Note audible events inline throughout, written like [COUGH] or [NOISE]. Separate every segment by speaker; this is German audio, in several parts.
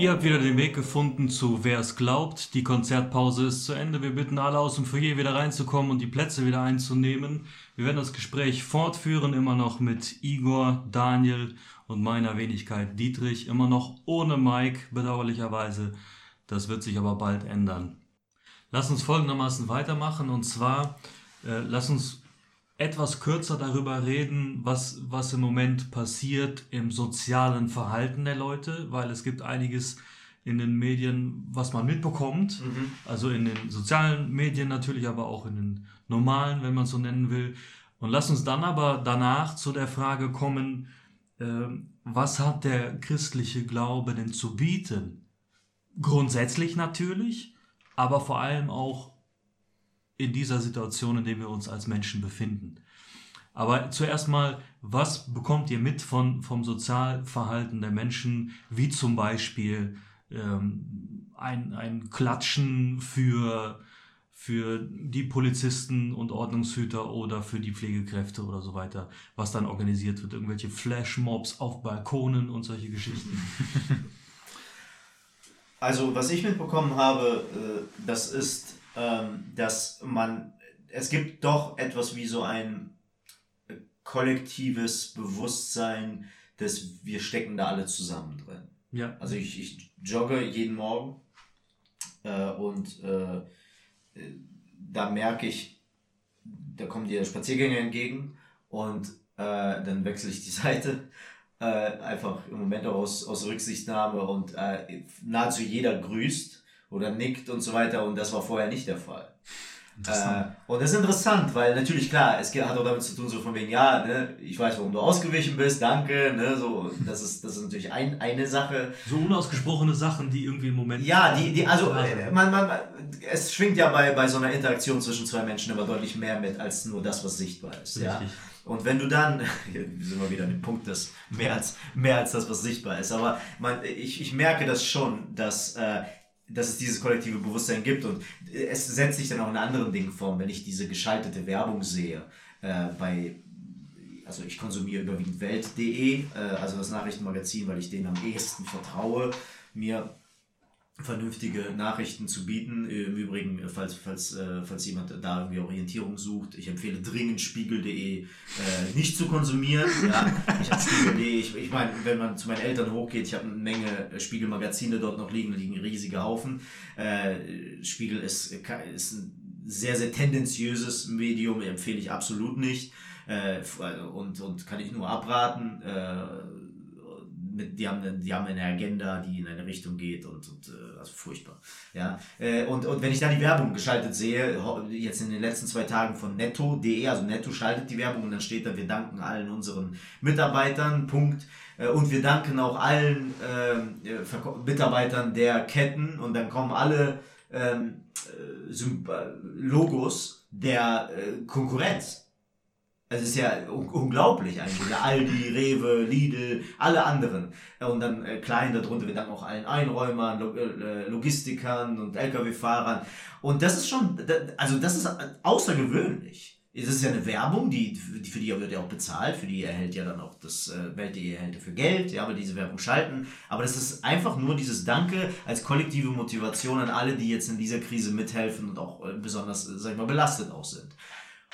Speaker 1: Ihr habt wieder den Weg gefunden zu Wer es glaubt. Die Konzertpause ist zu Ende. Wir bitten alle aus dem Foyer wieder reinzukommen und die Plätze wieder einzunehmen. Wir werden das Gespräch fortführen, immer noch mit Igor, Daniel und meiner Wenigkeit Dietrich. Immer noch ohne Mike, bedauerlicherweise. Das wird sich aber bald ändern. Lass uns folgendermaßen weitermachen und zwar äh, lass uns etwas kürzer darüber reden, was, was im Moment passiert im sozialen Verhalten der Leute, weil es gibt einiges in den Medien, was man mitbekommt. Mhm. Also in den sozialen Medien natürlich, aber auch in den normalen, wenn man es so nennen will. Und lass uns dann aber danach zu der Frage kommen, äh, was hat der christliche Glaube denn zu bieten? Grundsätzlich natürlich, aber vor allem auch in dieser Situation, in der wir uns als Menschen befinden. Aber zuerst mal, was bekommt ihr mit von, vom Sozialverhalten der Menschen, wie zum Beispiel ähm, ein, ein Klatschen für, für die Polizisten und Ordnungshüter oder für die Pflegekräfte oder so weiter, was dann organisiert wird, irgendwelche Flashmobs auf Balkonen und solche Geschichten. [LAUGHS]
Speaker 2: Also, was ich mitbekommen habe, äh, das ist ähm, dass man, es gibt doch etwas wie so ein kollektives Bewusstsein, dass wir stecken da alle zusammen drin. Ja. Also ich, ich jogge jeden Morgen äh, und äh, da merke ich, da kommen dir Spaziergänger entgegen und äh, dann wechsle ich die [LAUGHS] Seite. Äh, einfach im Moment auch aus, aus Rücksichtnahme und äh, nahezu jeder grüßt oder nickt und so weiter und das war vorher nicht der Fall. Äh, und das ist interessant, weil natürlich klar, es hat auch damit zu tun, so von wegen, ja, ne, ich weiß, warum du ausgewichen bist, danke, ne, so, das ist, das ist natürlich ein, eine Sache.
Speaker 1: So unausgesprochene Sachen, die irgendwie im Moment.
Speaker 2: Ja, die, die, also, äh, man, man, es schwingt ja bei, bei so einer Interaktion zwischen zwei Menschen immer deutlich mehr mit, als nur das, was sichtbar ist, Richtig. ja. Und wenn du dann, [LAUGHS] hier sind wir wieder an dem Punkt, dass mehr als, mehr als das, was sichtbar ist, aber man, ich, ich merke das schon, dass, äh, dass es dieses kollektive Bewusstsein gibt und es setzt sich dann auch in anderen Dingen form, wenn ich diese geschaltete Werbung sehe äh, bei also ich konsumiere überwiegend Welt.de, äh, also das Nachrichtenmagazin, weil ich denen am ehesten vertraue, mir vernünftige Nachrichten zu bieten. Im Übrigen, falls, falls, äh, falls jemand da irgendwie Orientierung sucht, ich empfehle dringend spiegel.de äh, nicht zu konsumieren. [LAUGHS] Ja, ich habe spiegel.de, ich, ich meine, wenn man zu meinen Eltern hochgeht, ich habe eine Menge Spiegelmagazine dort noch liegen, liegen riesige Haufen. Äh, Spiegel ist, ist ein sehr, sehr tendenziöses Medium, empfehle ich absolut nicht. Äh, und, und kann ich nur abraten Äh, die, haben eine, die haben eine Agenda, die in eine Richtung geht und, und äh, also furchtbar. Ja? Äh, und, und wenn ich da die Werbung geschaltet sehe, jetzt in den letzten zwei Tagen von netto.de, also netto schaltet die Werbung und dann steht da, wir danken allen unseren Mitarbeitern, Punkt. Äh, und wir danken auch allen ähm, äh, Mitarbeitern der Ketten und dann kommen alle ähm, äh, Logos der äh, Konkurrenz. Es ist ja unglaublich eigentlich. Aldi, Rewe, Lidl, alle anderen. Und dann äh, klein darunter, wir danken auch allen Einräumern, Log äh, Logistikern und Lkw-Fahrern. Und das ist schon, also das ist außergewöhnlich. Es ist ja eine Werbung, die, für die wird ja auch bezahlt, für die erhält ja dann auch das äh, Welt.de erhält dafür Geld, ja, weil diese Werbung schalten. Aber das ist einfach nur dieses Danke als kollektive Motivation an alle, die jetzt in dieser Krise mithelfen und auch äh, besonders, sag ich mal, belastet auch sind.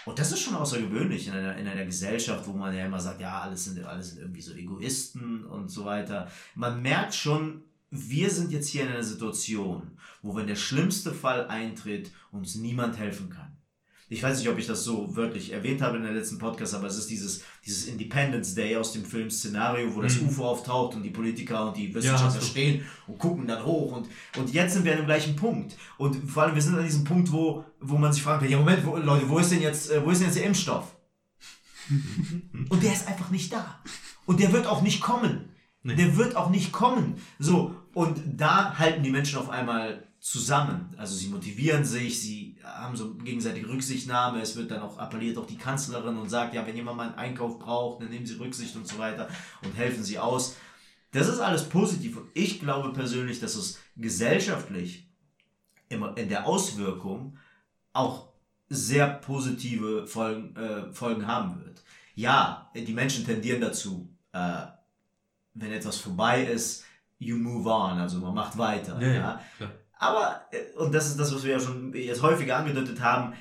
Speaker 2: Und das ist schon außergewöhnlich in einer, in einer Gesellschaft, wo man ja immer sagt, ja, alles sind, alles sind irgendwie so Egoisten und so weiter. Man merkt schon, wir sind jetzt hier in einer Situation, wo wenn der schlimmste Fall eintritt, uns niemand helfen kann ich weiß nicht, ob ich das so wörtlich erwähnt habe in der letzten Podcast, aber es ist dieses, dieses Independence Day aus dem Film Szenario, wo das mhm. UFO auftaucht und die Politiker und die Wissenschaftler ja, stehen und gucken dann hoch und, und jetzt sind wir an dem gleichen Punkt. Und vor allem, wir sind an diesem Punkt, wo, wo man sich fragt, ja Moment, wo, Leute, wo ist denn jetzt, äh, wo ist denn jetzt der Impfstoff? [LAUGHS] und der ist einfach nicht da. Und der wird auch nicht kommen. Nee. Der wird auch nicht kommen. So, und da halten die Menschen auf einmal zusammen. Also sie motivieren sich, sie haben so gegenseitige Rücksichtnahme. Es wird dann auch appelliert auch die Kanzlerin und sagt, ja, wenn jemand mal einen Einkauf braucht, dann nehmen Sie Rücksicht und so weiter und helfen Sie aus. Das ist alles positiv und ich glaube persönlich, dass es gesellschaftlich immer in der Auswirkung auch sehr positive Folgen, äh, Folgen haben wird. Ja, die Menschen tendieren dazu, äh, wenn etwas vorbei ist, you move on, also man macht weiter. Ja, ja. ja. Aber, äh, und das ist das, was wir ja schon jetzt häufiger angedeutet haben,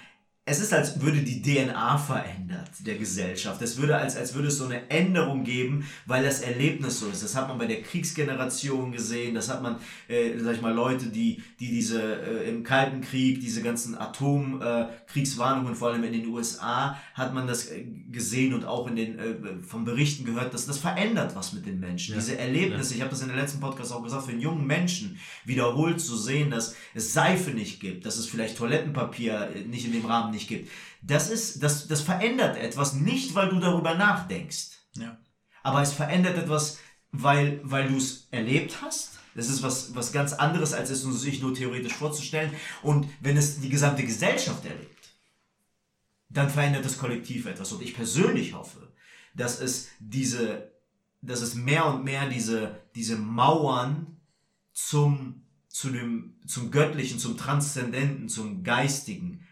Speaker 2: es ist, als würde die DNA verändert der Gesellschaft. Es würde, als, als würde es so eine Änderung geben, weil das Erlebnis so ist. Das hat man bei der Kriegsgeneration gesehen. Das hat man, äh, sag ich mal, Leute, die, die diese äh, im Kalten Krieg, diese ganzen Atomkriegswarnungen, äh, vor allem in den USA, hat man das äh, gesehen und auch in den äh, von Berichten gehört, dass das verändert was mit den Menschen. Ja. Diese Erlebnisse, ja. ich habe das in der letzten Podcast auch gesagt, für einen jungen Menschen wiederholt zu sehen, dass es Seife nicht gibt, dass es vielleicht Toilettenpapier nicht in dem Rahmen nicht gibt. Das ist, das, das verändert etwas, nicht weil du darüber nachdenkst. Ja. Aber es verändert etwas, weil, weil du es erlebt hast. Das ist was, was ganz anderes, als es sich nur theoretisch vorzustellen. Und wenn es die gesamte Gesellschaft erlebt, dann verändert das Kollektiv etwas. Und ich persönlich hoffe, dass es diese, dass es mehr und mehr diese, diese Mauern zum, zu dem, zum Göttlichen, zum Transzendenten, zum Geistigen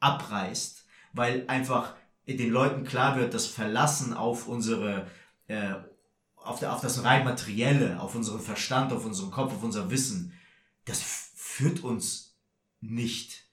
Speaker 2: abreißt, weil einfach den Leuten klar wird, das Verlassen auf unsere, äh, auf, der, auf das rein Materielle, auf unseren Verstand, auf unseren Kopf, auf unser Wissen, das führt uns nicht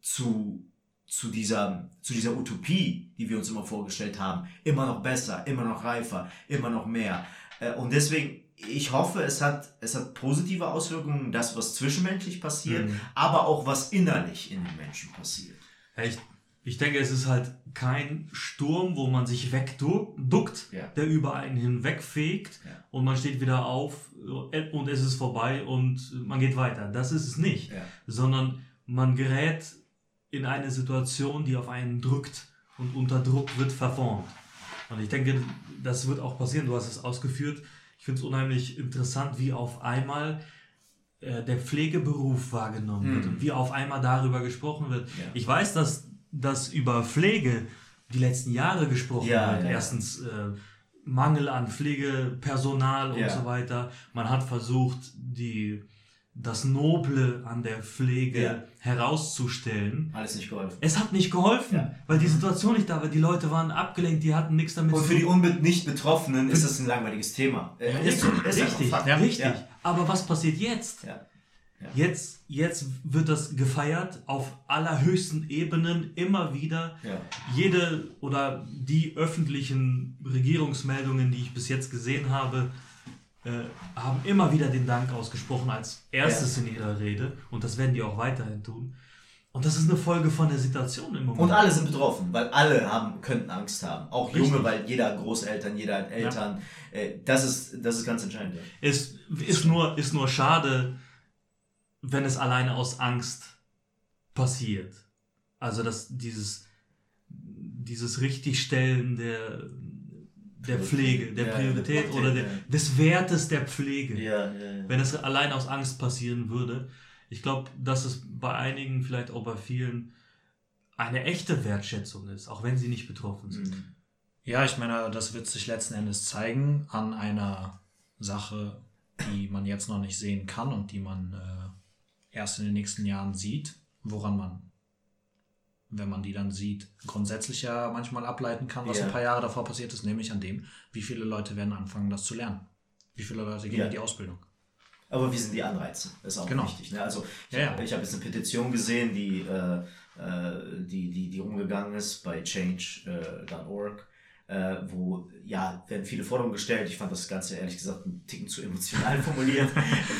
Speaker 2: zu, zu, dieser, zu dieser Utopie, die wir uns immer vorgestellt haben. Immer noch besser, immer noch reifer, immer noch mehr. Äh, und deswegen, ich hoffe, es hat, es hat positive Auswirkungen, das, was zwischenmenschlich passiert, mhm. aber auch was innerlich in den Menschen passiert.
Speaker 1: Ja, ich, ich denke, es ist halt kein Sturm, wo man sich wegduckt, ja. der über einen hinwegfegt ja. und man steht wieder auf und es ist vorbei und man geht weiter. Das ist es nicht, sondern man gerät in eine Situation, die auf einen drückt und unter Druck wird verformt. Und ich denke, das wird auch passieren. Du hast es ausgeführt. Ich finde es unheimlich interessant, wie auf einmal äh, der Pflegeberuf wahrgenommen mhm. wird und wie auf einmal darüber gesprochen wird. Ja. Ich weiß, dass, dass über Pflege die letzten Jahre gesprochen ja, wird. Ja. Erstens äh, Mangel an Pflegepersonal und so weiter. Man hat versucht, die das Noble an der Pflege ja. herauszustellen.
Speaker 2: Alles nicht geholfen.
Speaker 1: Es hat nicht geholfen, ja. weil die Situation nicht da war. Die Leute waren abgelenkt, die hatten nichts damit
Speaker 2: zu tun. Und für die nicht Betroffenen ist das ein langweiliges Thema.
Speaker 1: Ja, ist, ist richtig, ja, richtig. Aber was passiert jetzt? Jetzt, jetzt wird das gefeiert auf allerhöchsten Ebenen immer wieder. Jede oder die öffentlichen Regierungsmeldungen, die ich bis jetzt gesehen habe, äh, haben immer wieder den Dank ausgesprochen als erstes ja. in ihrer Rede und das werden die auch weiterhin tun. Und das ist eine Folge von der Situation im
Speaker 2: Moment. Und alle sind betroffen, weil alle haben, könnten Angst haben. Auch Richtig. Junge, weil jeder Großeltern, jeder hat Eltern. Ja. Äh, das, ist, das ist ganz entscheidend.
Speaker 1: Ist, ist, nur, ist nur schade, wenn es alleine aus Angst passiert. Also, dass dieses, dieses Richtigstellen der, der Pflege, der ja, Priorität ja, oder der, des Wertes der Pflege. Ja, Wenn es allein aus Angst passieren würde. Ich glaube, dass es bei einigen, vielleicht auch bei vielen, eine echte Wertschätzung ist, auch wenn sie nicht betroffen sind. Mhm.
Speaker 3: Ja, ich meine, das wird sich letzten Endes zeigen an einer Sache, die man jetzt noch nicht sehen kann und die man äh, erst in den nächsten Jahren sieht, woran man wenn man die dann sieht, grundsätzlich ja manchmal ableiten kann, was yeah. ein paar Jahre davor passiert ist, nämlich an dem, wie viele Leute werden anfangen, das zu lernen. Wie viele Leute gehen yeah. in die Ausbildung.
Speaker 2: Aber wie sind die Anreize? Das ist auch genau. wichtig. Ne? Also ich, ja, ja. ich habe jetzt eine Petition gesehen, die, äh, äh die, die, die umgegangen ist bei change.org äh, wo, ja, werden viele Forderungen gestellt. Ich fand das Ganze ehrlich gesagt ein Ticken zu emotional [LAUGHS] formuliert,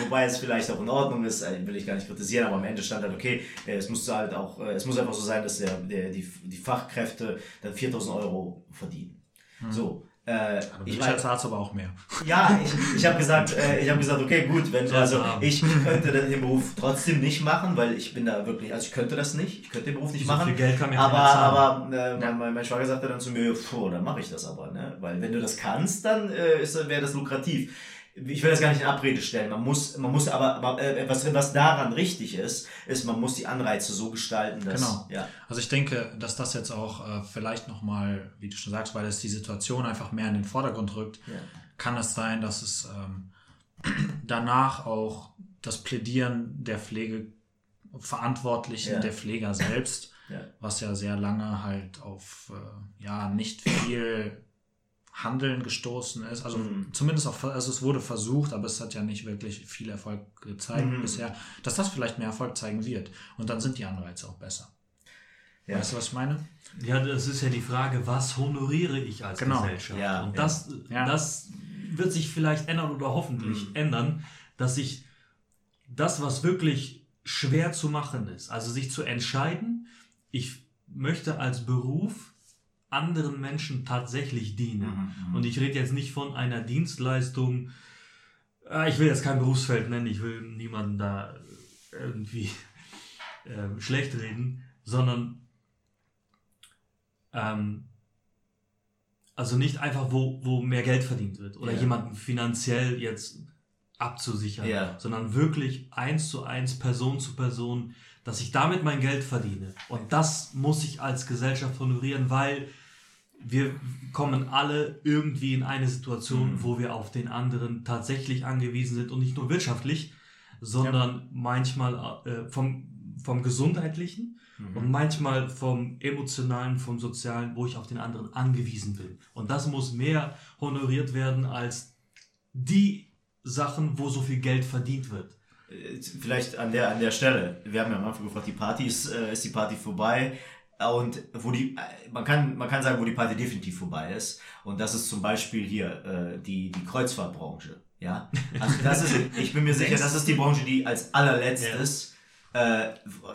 Speaker 2: wobei es vielleicht auch in Ordnung ist, äh, will ich gar nicht kritisieren, aber am Ende stand halt, okay, äh, es muss halt auch, äh, es muss einfach so sein, dass der, der, die, die Fachkräfte dann 4000 Euro verdienen. Hm. So,
Speaker 3: äh, ich mein, Arzt aber auch mehr.
Speaker 2: Ja, ich, ich habe gesagt, äh, ich habe gesagt, okay, gut, wenn also ich könnte den Beruf trotzdem nicht machen, weil ich bin da wirklich, also ich könnte das nicht, ich könnte den Beruf nicht so machen. Viel Geld kann mir aber aber äh, ja. mein, mein Schwager sagte dann zu mir, puh, dann mache ich das aber, ne, weil wenn du das kannst, dann äh, wäre das lukrativ ich will das gar nicht in Abrede stellen. Man muss, man muss aber, äh, was, was daran richtig ist, ist, man muss die Anreize so gestalten, dass. Genau.
Speaker 3: Ja. Also ich denke, dass das jetzt auch äh, vielleicht nochmal, wie du schon sagst, weil es die Situation einfach mehr in den Vordergrund rückt, ja. kann es sein, dass es ähm, [CLEARS THROAT] danach auch das Plädieren der Pflegeverantwortlichen, ja. der Pfleger selbst, ja. was ja sehr lange halt auf äh, ja nicht viel Handeln gestoßen ist. Also mhm. zumindest auch, also es wurde versucht, aber es hat ja nicht wirklich viel Erfolg gezeigt mhm. bisher, dass das vielleicht mehr Erfolg zeigen wird. Und dann sind die Anreize auch besser. Ja. Weißt du, was ich meine?
Speaker 1: Ja, das ist ja die Frage, was honoriere ich als genau. Gesellschaft? Ja, Und das, ja. das wird sich vielleicht ändern oder hoffentlich mhm. ändern, dass sich das, was wirklich schwer zu machen ist, also sich zu entscheiden, ich möchte als Beruf anderen Menschen tatsächlich dienen. Mhm, mhm. Und ich rede jetzt nicht von einer Dienstleistung, ah, ich will jetzt kein Berufsfeld nennen, ich will niemanden da irgendwie äh, schlecht reden, sondern ähm, also nicht einfach, wo, wo mehr Geld verdient wird oder yeah. jemanden finanziell jetzt abzusichern, yeah. sondern wirklich eins zu eins, Person zu Person, dass ich damit mein Geld verdiene. Und das muss ich als Gesellschaft honorieren, weil wir kommen alle irgendwie in eine Situation, mhm. wo wir auf den anderen tatsächlich angewiesen sind und nicht nur wirtschaftlich, sondern ja. manchmal äh, vom, vom gesundheitlichen mhm. und manchmal vom emotionalen, vom sozialen, wo ich auf den anderen angewiesen bin. Und das muss mehr honoriert werden als die Sachen, wo so viel Geld verdient wird.
Speaker 2: Äh, vielleicht an der, an der Stelle, wir haben ja am Anfang gefragt, die Party ist, äh, ist die Party vorbei? Und wo die, man kann, man kann sagen, wo die Party definitiv vorbei ist. Und das ist zum Beispiel hier äh, die, die Kreuzfahrtbranche. Ja, also das ist, ich bin mir sicher, das ist die Branche, die als allerletztes äh,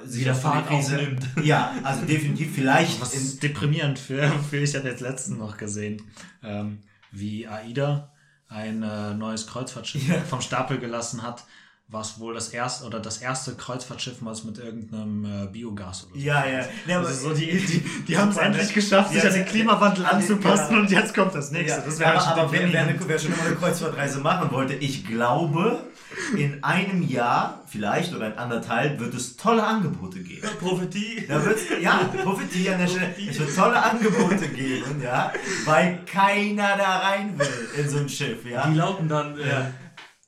Speaker 2: sich
Speaker 3: wieder Fahrt aufnimmt.
Speaker 2: Ja, also definitiv vielleicht.
Speaker 3: Was ist deprimierend für, für ich hatte jetzt letztens noch gesehen, ähm, wie AIDA ein äh, neues Kreuzfahrtschiff ja. vom Stapel gelassen hat was wohl das erste oder das erste Kreuzfahrtschiff was mit irgendeinem äh, Biogas
Speaker 2: oder so. Ja, ja. ja
Speaker 3: also so die, die, die [LAUGHS] haben es endlich geschafft, sich an den Klimawandel anzupassen ja. und jetzt kommt das nächste.
Speaker 2: Ja. Das aber, halt aber wer, wer, wer, schon immer eine Kreuzfahrtreise machen wollte, ich glaube, in einem Jahr, vielleicht oder in anderthalb, wird es tolle Angebote geben.
Speaker 1: Prophetie.
Speaker 2: Da wird's, ja, Prophetie an der Stelle. Es wird tolle Angebote geben, ja, weil keiner da rein will in so ein Schiff, ja.
Speaker 1: Die lauten dann, äh,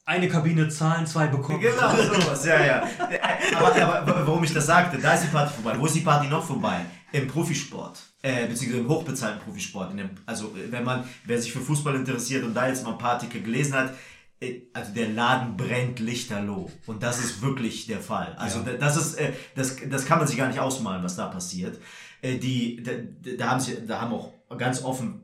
Speaker 1: eine Kabine zahlen, zwei bekommen.
Speaker 2: Genau, sowas, ja, ja. Aber, aber warum ich das sagte, da ist die Party vorbei. Wo ist die Party noch vorbei? Im Profisport. Äh, beziehungsweise im hochbezahlten Profisport. Dem, also, wenn man, wer sich für Fußball interessiert und da jetzt mal ein paar Artikel gelesen hat, äh, also der Laden brennt lichterloh. Und das ist wirklich der Fall. Also ja. das ist, äh, das, das kann man sich gar nicht ausmalen, was da passiert. Äh, die, da, da haben sie, da haben auch ganz offen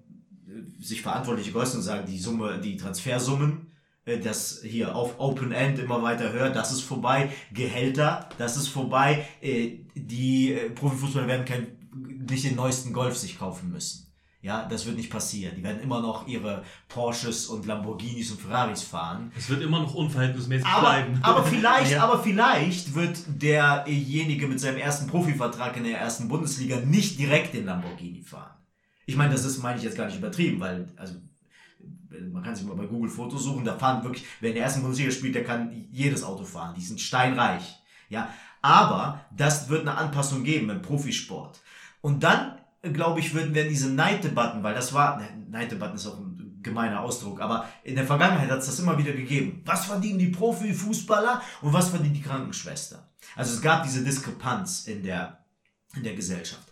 Speaker 2: sich Verantwortliche geäußert und sagen, die Summe, die Transfersummen, das hier auf Open End immer weiter hört, das ist vorbei. Gehälter, das ist vorbei. Äh, die äh, Profifußballer werden kein, nicht den neuesten Golf sich kaufen müssen. Ja, das wird nicht passieren. Die werden immer noch ihre Porsches und Lamborghinis und Ferraris fahren.
Speaker 1: Es wird immer noch unverhältnismäßig
Speaker 2: aber,
Speaker 1: bleiben.
Speaker 2: Aber vielleicht, [LAUGHS] ja. aber vielleicht wird derjenige mit seinem ersten Profivertrag in der ersten Bundesliga nicht direkt den Lamborghini fahren. Ich meine, das ist, meine ich jetzt gar nicht übertrieben, weil, also man kann sich mal bei Google Fotos suchen, da fahren wirklich, wer in der ersten Bundesliga spielt, der kann jedes Auto fahren. Die sind steinreich. Ja, aber das wird eine Anpassung geben im Profisport. Und dann, glaube ich, würden wir diese Neiddebatten, weil das war, ne, Neiddebatten ist auch ein gemeiner Ausdruck, aber in der Vergangenheit hat es das immer wieder gegeben. Was verdienen die Profifußballer und was verdienen die Krankenschwester? Also es gab diese Diskrepanz in der, in der Gesellschaft.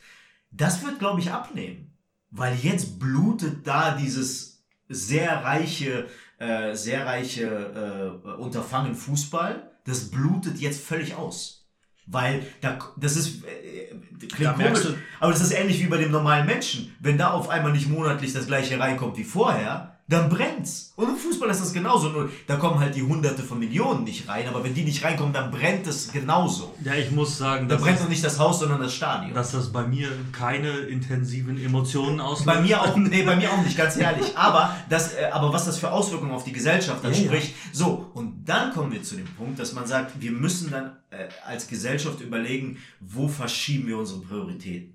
Speaker 2: Das wird, glaube ich, abnehmen, weil jetzt blutet da dieses sehr reiche, äh, sehr reiche äh, Unterfangen Fußball, das blutet jetzt völlig aus. Weil da, das ist, äh, klingt komisch, aber das ist ähnlich wie bei dem normalen Menschen. Wenn da auf einmal nicht monatlich das gleiche reinkommt wie vorher, dann brennt's. Und im Fußball ist das genauso. Nur da kommen halt die Hunderte von Millionen nicht rein, aber wenn die nicht reinkommen, dann brennt es genauso.
Speaker 1: Ja, ich muss sagen,
Speaker 2: da brennt noch nicht das Haus, sondern das Stadion.
Speaker 1: Dass das bei mir keine intensiven Emotionen auslöst.
Speaker 2: Bei mir auch, nee, bei mir auch nicht, ganz [LAUGHS] ehrlich. Aber das, äh, aber was das für Auswirkungen auf die Gesellschaft dann ja, spricht. Ja. So, und dann kommen wir zu dem Punkt, dass man sagt, wir müssen dann äh, als Gesellschaft überlegen, wo verschieben wir unsere Prioritäten.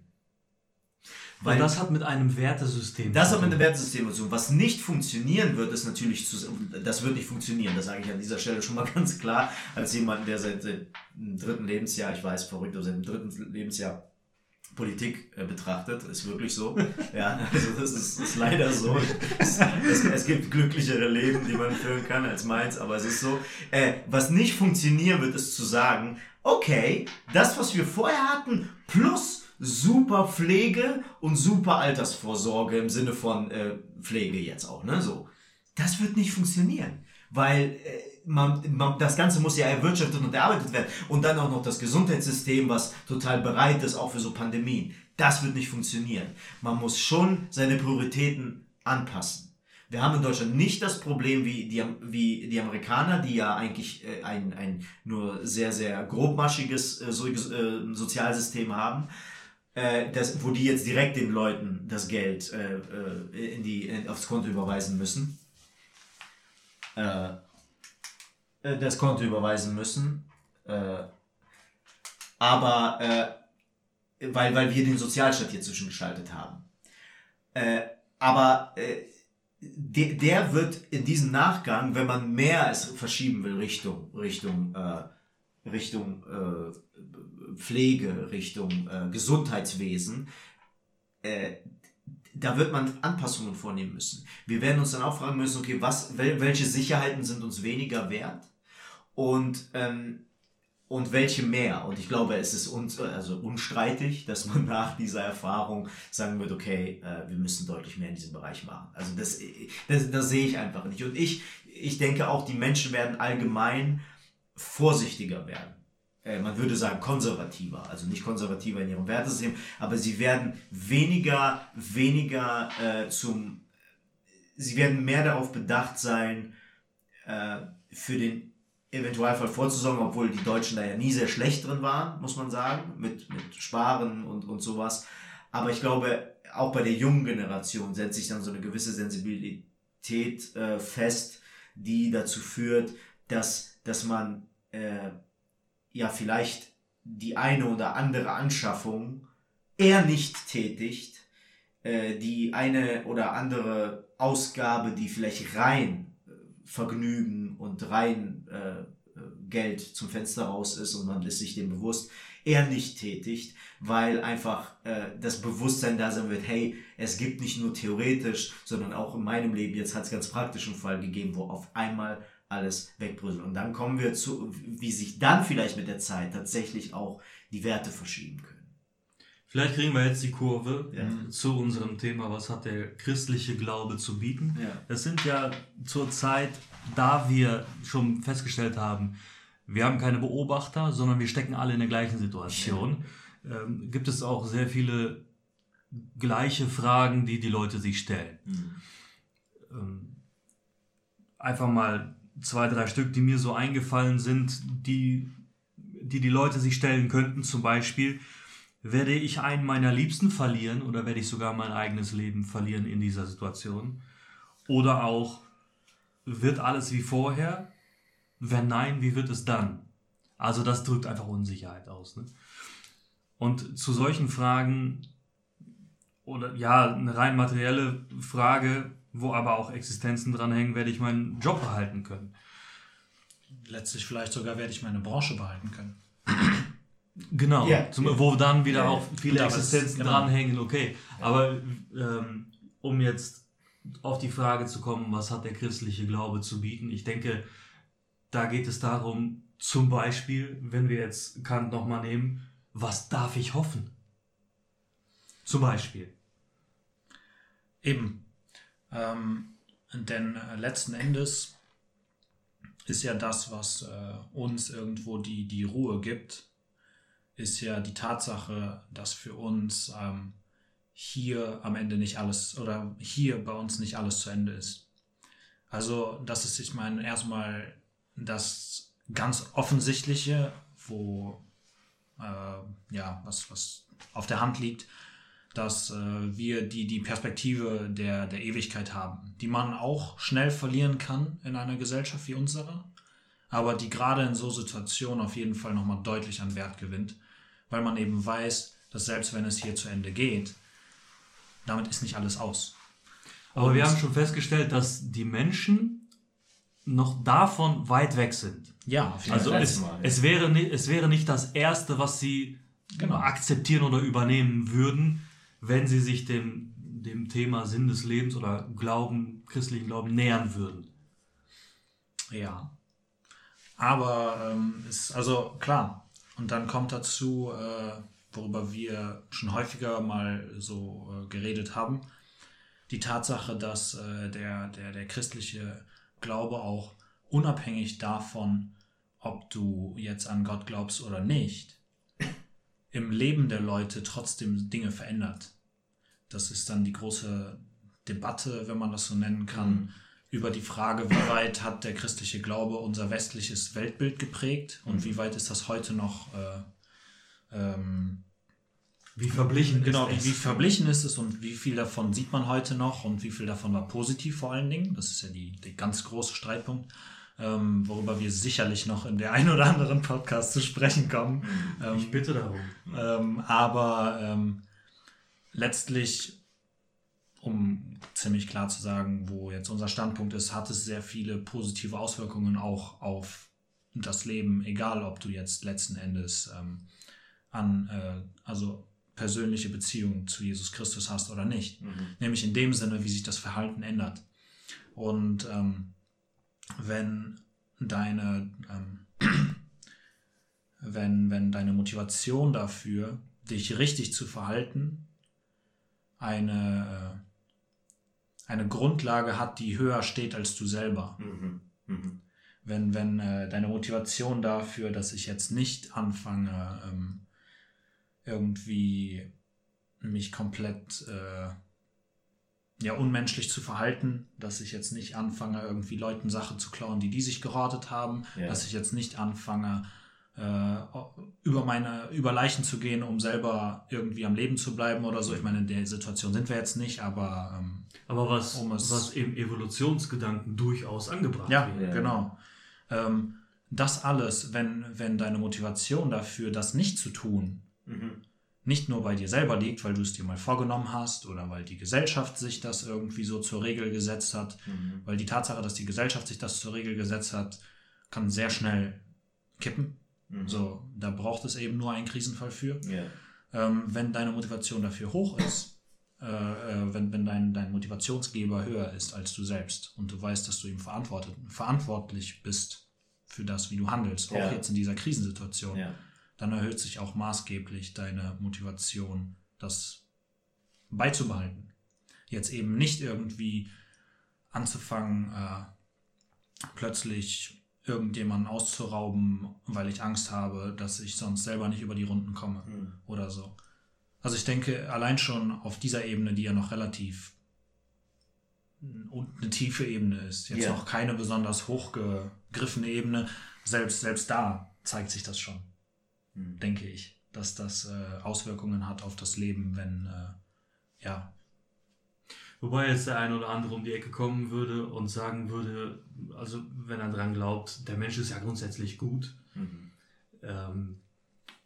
Speaker 1: Weil und das hat mit einem Wertesystem
Speaker 2: Das hat mit einem Wertesystem zu tun. Was nicht funktionieren wird, ist natürlich, zu, das wird nicht funktionieren. Das sage ich an dieser Stelle schon mal [LAUGHS] ganz klar, als jemand, der seit, seit dem dritten Lebensjahr, ich weiß, verrückt, aber seit dem dritten Lebensjahr Politik äh, betrachtet, ist wirklich so. [LAUGHS] Ja, also das ist, ist leider so. Es, es, es, gibt glücklichere Leben, die man führen kann als meins, aber es ist so. Äh, was nicht funktionieren wird, ist zu sagen, okay, das, was wir vorher hatten, plus super Pflege und super Altersvorsorge im Sinne von äh, Pflege jetzt auch, ne? So. Das wird nicht funktionieren, weil äh, man, man, das Ganze muss ja erwirtschaftet und erarbeitet werden. Und dann auch noch das Gesundheitssystem, was total bereit ist, auch für so Pandemien. Das wird nicht funktionieren. Man muss schon seine Prioritäten anpassen. Wir haben in Deutschland nicht das Problem wie die, wie die Amerikaner, die ja eigentlich äh, ein, ein nur sehr, sehr grobmaschiges äh, äh, Sozialsystem haben, äh, das, wo die jetzt direkt den Leuten das Geld äh, äh, in die, in, aufs Konto überweisen müssen. Äh, äh, das Konto überweisen müssen. Aber weil, weil wir den Sozialstaat hier zwischengeschaltet haben. Aber de, der wird in diesem Nachgang, wenn man mehr es verschieben will, Richtung, Richtung, äh, Richtung äh, Pflege, Richtung äh, Gesundheitswesen, äh, da wird man Anpassungen vornehmen müssen. Wir werden uns dann auch fragen müssen, okay, was, wel, welche Sicherheiten sind uns weniger wert und, ähm, und welche mehr. Und ich glaube, es ist uns, also unstreitig, dass man [LAUGHS] nach dieser Erfahrung sagen wird, okay, äh, wir müssen deutlich mehr in diesem Bereich machen. Also das, das, das sehe ich einfach nicht. Und ich, ich denke auch, die Menschen werden allgemein vorsichtiger werden äh, man würde sagen konservativer, also nicht konservativer in ihrem Wertesystem, aber sie werden weniger, weniger äh, zum, sie werden mehr darauf bedacht sein, äh, für den Eventualfall vorzusorgen, obwohl die Deutschen da ja nie sehr schlecht drin waren, muss man sagen, mit, mit Sparen und, und sowas. Aber ich glaube, auch bei der jungen Generation setzt sich dann so eine gewisse Sensibilität äh, fest, die dazu führt, dass, dass man äh, ja vielleicht die eine oder andere Anschaffung eher nicht tätigt, äh, die eine oder andere Ausgabe, die vielleicht rein äh, Vergnügen und rein äh, Geld zum Fenster raus ist und man ist sich dem bewusst, eher nicht tätigt, weil einfach äh, das Bewusstsein da sein wird, hey, es gibt nicht nur theoretisch, sondern auch in meinem Leben, jetzt hat es ganz praktischen Fall gegeben, wo auf einmal alles wegbröselt. Und dann kommen wir zu, wie sich dann vielleicht mit der Zeit tatsächlich auch die Werte verschieben können.
Speaker 1: Vielleicht kriegen wir jetzt die Kurve ja. zu unserem Thema, was hat der christliche Glaube zu bieten. Ja. Das sind ja zur Zeit, da wir schon festgestellt haben, wir haben keine Beobachter, sondern wir stecken alle in der gleichen Situation. Ja. Ähm, gibt es auch sehr viele gleiche Fragen, die die Leute sich stellen. Mhm. Ähm, einfach mal zwei, drei Stück, die mir so eingefallen sind, die die, die Leute sich stellen könnten. Zum Beispiel, werde ich einen meiner Liebsten verlieren oder werde ich sogar mein eigenes Leben verlieren in dieser Situation? Oder auch, wird alles wie vorher? Wenn nein, wie wird es dann? Also das drückt einfach Unsicherheit aus. Ne? Und zu solchen Fragen oder ja, eine rein materielle Frage, wo aber auch Existenzen dranhängen, werde ich meinen Job behalten können.
Speaker 3: Letztlich vielleicht sogar werde ich meine Branche behalten können.
Speaker 1: Genau, yeah, zum, yeah. wo dann wieder yeah, auch viele Existenzen genau. dranhängen, okay. Aber ähm, um jetzt auf die Frage zu kommen, was hat der christliche Glaube zu bieten? Ich denke, da geht es darum, zum Beispiel, wenn wir jetzt Kant nochmal nehmen, was darf ich hoffen? Zum Beispiel.
Speaker 3: Eben. Ähm, denn äh, letzten Endes ist ja das, was äh, uns irgendwo die, die Ruhe gibt, ist ja die Tatsache, dass für uns ähm, hier am Ende nicht alles oder hier bei uns nicht alles zu Ende ist. Also das ist, ich meine, erstmal das ganz Offensichtliche, wo äh, ja, was, was auf der Hand liegt, dass äh, wir die, die Perspektive der, der Ewigkeit haben, die man auch schnell verlieren kann in einer Gesellschaft wie unserer, aber die gerade in so Situationen auf jeden Fall nochmal deutlich an Wert gewinnt, weil man eben weiß, dass selbst wenn es hier zu Ende geht, damit ist nicht alles aus.
Speaker 1: Aber Und wir haben schon festgestellt, dass die Menschen noch davon weit weg sind. Ja, auf jeden also Fall. Es, es, wäre nicht, es wäre nicht das Erste, was sie genau. akzeptieren oder übernehmen würden, wenn sie sich dem, dem Thema Sinn des Lebens oder Glauben, christlichen Glauben nähern würden.
Speaker 3: Ja. Aber ähm, ist, also klar, und dann kommt dazu, äh, worüber wir schon häufiger mal so äh, geredet haben. Die Tatsache, dass äh, der, der, der christliche Glaube auch unabhängig davon, ob du jetzt an Gott glaubst oder nicht, im Leben der Leute trotzdem Dinge verändert. Das ist dann die große Debatte, wenn man das so nennen kann, mhm. über die Frage, wie weit hat der christliche Glaube unser westliches Weltbild geprägt und mhm. wie weit ist das heute noch äh, ähm,
Speaker 1: wie verblichen
Speaker 3: genau, ist es? Wie, wie verblichen ist es und wie viel davon sieht man heute noch und wie viel davon war positiv vor allen Dingen? Das ist ja die, der ganz große Streitpunkt, ähm, worüber wir sicherlich noch in der [LAUGHS] ein oder anderen Podcast zu sprechen kommen.
Speaker 1: Ähm, ich bitte darum.
Speaker 3: Ähm, aber ähm, letztlich, um ziemlich klar zu sagen, wo jetzt unser Standpunkt ist, hat es sehr viele positive Auswirkungen auch auf das Leben, egal ob du jetzt letzten Endes ähm, an, äh, also persönliche Beziehung zu Jesus Christus hast oder nicht. Mhm. Nämlich in dem Sinne, wie sich das Verhalten ändert. Und ähm, wenn deine, ähm, wenn, wenn deine Motivation dafür, dich richtig zu verhalten, eine, äh, eine Grundlage hat, die höher steht als du selber. Mhm. Mhm. Wenn, wenn äh, deine Motivation dafür, dass ich jetzt nicht anfange, ähm, irgendwie mich komplett äh, ja, unmenschlich zu verhalten, dass ich jetzt nicht anfange, irgendwie Leuten Sachen zu klauen, die die sich gerottet haben, ja. dass ich jetzt nicht anfange, äh, über meine, über Leichen zu gehen, um selber irgendwie am Leben zu bleiben oder so. Ich meine, in der Situation sind wir jetzt nicht, aber
Speaker 1: ähm, aber was, um was im Evolutionsgedanken durchaus angebracht
Speaker 3: ja, wird. Ja, genau. Ähm, das alles, wenn, wenn deine Motivation dafür, das nicht zu tun, Mhm. Nicht nur bei dir selber liegt, weil du es dir mal vorgenommen hast oder weil die Gesellschaft sich das irgendwie so zur Regel gesetzt hat, mhm. weil die Tatsache, dass die Gesellschaft sich das zur Regel gesetzt hat, kann sehr schnell kippen. Mhm. So, da braucht es eben nur einen Krisenfall für. Yeah. Ähm, wenn deine Motivation dafür hoch ist, äh, äh, wenn, wenn dein, dein Motivationsgeber höher ist als du selbst und du weißt, dass du ihm verantwortlich bist für das, wie du handelst, auch jetzt in dieser Krisensituation, ja dann erhöht sich auch maßgeblich deine Motivation, das beizubehalten. Jetzt eben nicht irgendwie anzufangen, äh, plötzlich irgendjemanden auszurauben, weil ich Angst habe, dass ich sonst selber nicht über die Runden komme mhm. oder so. Also ich denke, allein schon auf dieser Ebene, die ja noch relativ und eine tiefe Ebene ist, jetzt yeah. noch keine besonders hochgegriffene Ebene, selbst, selbst da zeigt sich das schon. Hm. denke ich, dass das äh, Auswirkungen hat auf das Leben, wenn, äh, ja.
Speaker 1: Wobei jetzt der eine oder andere um die Ecke kommen würde und sagen würde, also wenn er dran glaubt, der Mensch ist ja grundsätzlich gut. Mhm. Ähm,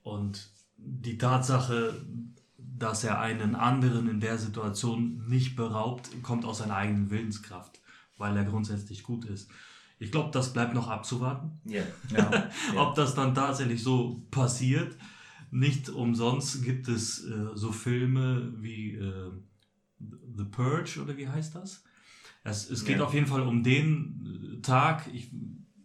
Speaker 1: und die Tatsache, dass er einen anderen in der Situation nicht beraubt, kommt aus seiner eigenen Willenskraft, weil er grundsätzlich gut ist. Ich glaube, das bleibt noch abzuwarten. Yeah. [LAUGHS] Ja. Ob das dann tatsächlich so passiert. Nicht umsonst gibt es äh, so Filme wie äh, The Purge oder wie heißt das? Es, es geht ja. auf jeden Fall um den äh, Tag. Ich,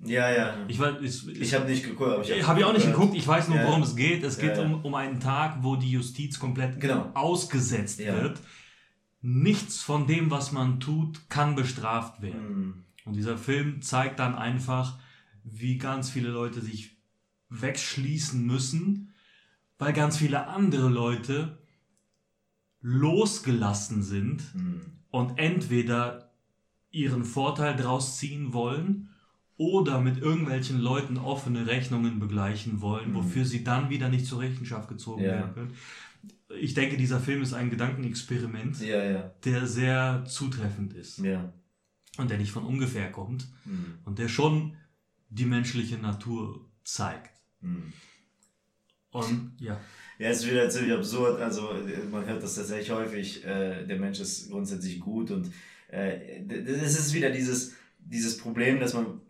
Speaker 2: ja, ja.
Speaker 1: Ich, ich,
Speaker 2: ich habe nicht geguckt.
Speaker 1: Aber ich habe hab ich auch nicht geguckt. Ich weiß nur, ja. worum es geht. Es geht ja, um, um einen Tag, wo die Justiz komplett genau. ausgesetzt wird. Nichts von dem, was man tut, kann bestraft werden. Mhm. Und dieser Film zeigt dann einfach, wie ganz viele Leute sich wegschließen müssen, weil ganz viele andere Leute losgelassen sind mhm. und entweder ihren Vorteil draus ziehen wollen oder mit irgendwelchen Leuten offene Rechnungen begleichen wollen, mhm. wofür sie dann wieder nicht zur Rechenschaft gezogen ja. werden können. Ich denke, dieser Film ist ein Gedankenexperiment,
Speaker 2: ja, ja.
Speaker 1: der sehr zutreffend ist.
Speaker 2: Ja
Speaker 1: und der nicht von ungefähr kommt mhm. und der schon die menschliche Natur zeigt. Mhm. Und ja.
Speaker 2: Ja, es ist wieder ziemlich absurd. Also man hört das tatsächlich häufig, äh, der Mensch ist grundsätzlich gut und äh, das ist wieder dieses, dieses Problem, dass man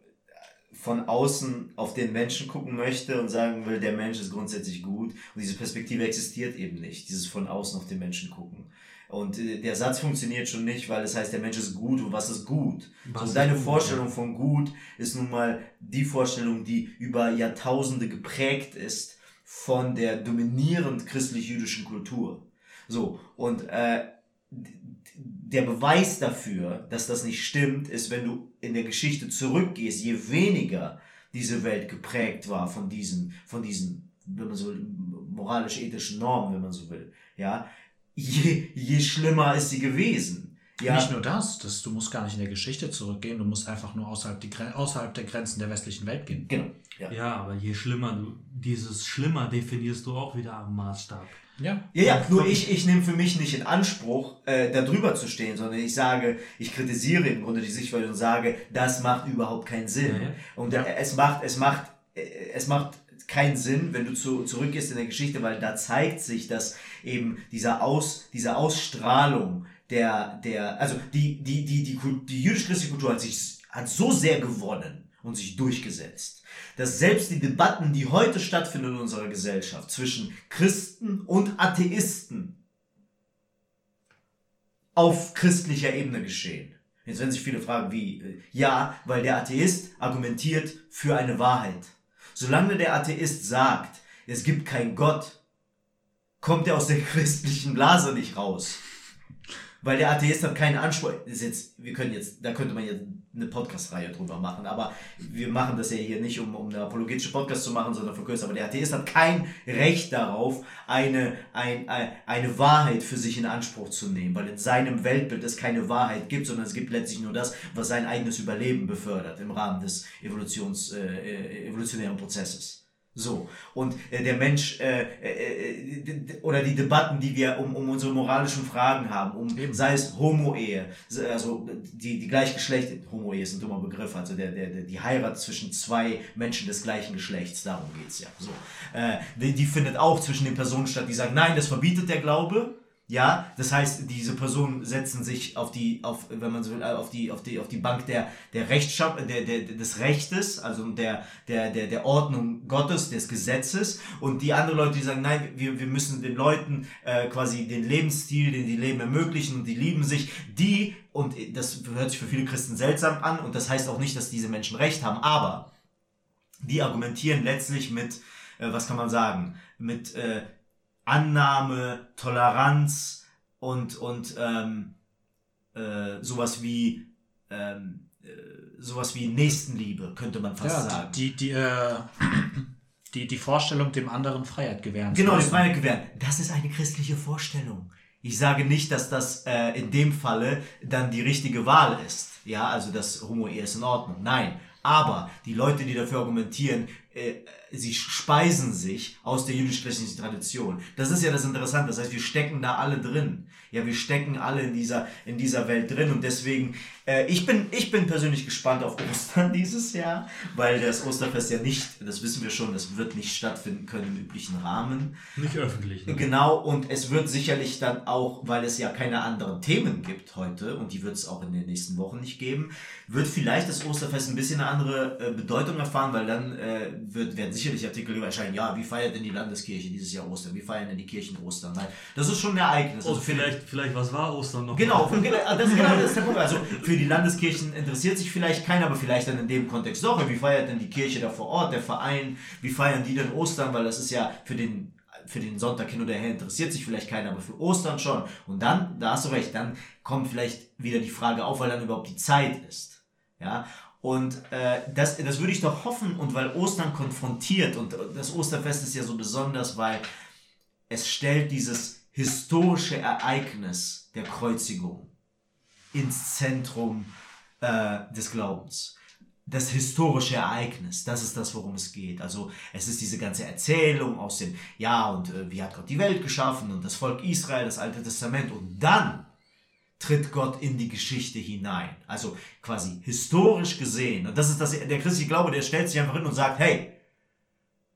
Speaker 2: von außen auf den Menschen gucken möchte und sagen will, der Mensch ist grundsätzlich gut. Und diese Perspektive existiert eben nicht, dieses von außen auf den Menschen gucken. Und äh, der Satz funktioniert schon nicht, weil es heißt, der Mensch ist gut und was ist gut? Was und deine gut, Vorstellung ja. von gut ist nun mal die Vorstellung, die über Jahrtausende geprägt ist von der dominierend christlich-jüdischen Kultur. So, und äh, der Beweis dafür, dass das nicht stimmt, ist, wenn du in der Geschichte zurückgehst, je weniger diese Welt geprägt war von diesen, von diesen, wenn man so moralisch-ethischen Normen, wenn man so will, ja, je, je schlimmer ist sie gewesen. Ja.
Speaker 3: Nicht nur das, das, du musst gar nicht in der Geschichte zurückgehen, du musst einfach nur außerhalb, die, außerhalb der Grenzen der westlichen Welt gehen.
Speaker 2: Genau.
Speaker 1: Ja, ja aber je schlimmer du, dieses Schlimmer definierst du auch wieder am Maßstab.
Speaker 2: Ja, ja, ja nur ich, ich nehme für mich nicht in Anspruch, äh, da drüber zu stehen, sondern ich sage, ich kritisiere im Grunde die Sichtweise und sage, das macht überhaupt keinen Sinn. Ja, ja. Und ja. es macht, es macht, äh, es macht keinen Sinn, wenn du zu, zurückgehst in der Geschichte, weil da zeigt sich, dass eben dieser Aus, diese Ausstrahlung der, der, also die, die, die, die, die, die jüdisch-christliche Kultur hat sich, hat so sehr gewonnen und sich durchgesetzt dass selbst die Debatten, die heute stattfinden in unserer Gesellschaft zwischen Christen und Atheisten auf christlicher Ebene geschehen. Jetzt werden sich viele fragen, wie? Äh, ja, weil der Atheist argumentiert für eine Wahrheit. Solange der Atheist sagt, es gibt keinen Gott, kommt er aus der [LAUGHS] christlichen Blase nicht raus. Weil der Atheist hat keinen Anspruch. ist jetzt, wir können jetzt, da könnte man jetzt eine Podcast-Reihe drüber machen, aber wir machen das ja hier nicht, um, um eine apologetische Podcast zu machen, sondern für Kürzer. Aber der Atheist hat kein Recht darauf, eine, ein, eine Wahrheit für sich in Anspruch zu nehmen, weil in seinem Weltbild es keine Wahrheit gibt, sondern es gibt letztlich nur das, was sein eigenes Überleben befördert im Rahmen des Evolutions, äh, äh evolutionären Prozesses. So. Und äh, der Mensch äh, äh, äh oder die Debatten, die wir um, um unsere moralischen Fragen haben, um Eben. sei es Homo-Ehe, also die, die gleichgeschlecht, Homo-Ehe ist ein dummer Begriff, also der, der, der, die Heirat zwischen zwei Menschen des gleichen Geschlechts, darum geht's ja. So. Äh, die, die findet auch zwischen den Personen statt, die sagen, nein, das verbietet der Glaube ja, das heißt, diese Personen setzen sich auf die, auf, wenn man so will, auf die, auf die, auf die Bank der, der Rechtschaft, der, der, des Rechtes, also der, der, der, der Ordnung Gottes, des Gesetzes. Und die anderen Leute, die sagen, nein, wir, wir müssen den Leuten äh, quasi den Lebensstil, den die Leben ermöglichen und die lieben sich, die, und das hört sich für viele Christen seltsam an, und das heißt auch nicht, dass diese Menschen Recht haben, aber die argumentieren letztlich mit, äh, was kann man sagen, mit äh, Annahme, Toleranz und, und ähm, äh, sowas wie ähm, äh, sowas wie Nächstenliebe, könnte man fast ja, sagen.
Speaker 3: Die, die, äh, die, die Vorstellung, dem anderen Freiheit gewähren.
Speaker 2: Genau, die Freiheit gewähren. Das ist eine christliche Vorstellung. Ich sage nicht, dass das äh, in dem Falle dann die richtige Wahl ist. Ja, also das Homo-Ehe ist in Ordnung. Nein. Aber die Leute, die dafür argumentieren, sie speisen sich aus der jüdisch-christlichen Tradition. Das ist ja das Interessante. Das heißt, wir stecken da alle drin. Ja, wir stecken alle in dieser, in dieser Welt drin und deswegen, äh, ich, bin, ich bin persönlich gespannt auf [LAUGHS] Ostern dieses Jahr, weil das Osterfest ja nicht, das wissen wir schon, das wird nicht stattfinden können im üblichen Rahmen.
Speaker 1: Nicht öffentlich.
Speaker 2: Ne? Genau, und es wird sicherlich dann auch, weil es ja keine anderen Themen gibt heute und die wird es auch in den nächsten Wochen nicht geben, wird vielleicht das Osterfest ein bisschen eine andere äh, Bedeutung erfahren, weil dann äh, wird, werden sicherlich Artikel erscheinen, ja, wie feiert denn die Landeskirche dieses Jahr Ostern? Wie feiern denn die Kirchen Ostern? Weil das ist schon ein Ereignis.
Speaker 1: Also vielleicht, vielleicht, was war Ostern noch?
Speaker 2: Genau, für, das ist genau das ist der Punkt. Also für die Landeskirchen interessiert sich vielleicht keiner, aber vielleicht dann in dem Kontext doch. Wie feiert denn die Kirche da vor Ort, der Verein? Wie feiern die denn Ostern? Weil das ist ja für den für den Sonntag hin oder her interessiert sich vielleicht keiner, aber für Ostern schon. Und dann, da hast du recht, dann kommt vielleicht wieder die Frage auf, weil dann überhaupt die Zeit ist. Ja, und äh, das, das würde ich doch hoffen, und weil Ostern konfrontiert, und das Osterfest ist ja so besonders, weil es stellt dieses historische Ereignis der Kreuzigung ins Zentrum äh, des Glaubens. Das historische Ereignis, das ist das, worum es geht. Also es ist diese ganze Erzählung aus dem, ja, und äh, wie hat Gott die Welt geschaffen und das Volk Israel, das Alte Testament. Und dann tritt Gott in die Geschichte hinein. Also quasi historisch gesehen. Und das ist das, der christliche Glaube, der stellt sich einfach hin und sagt, hey,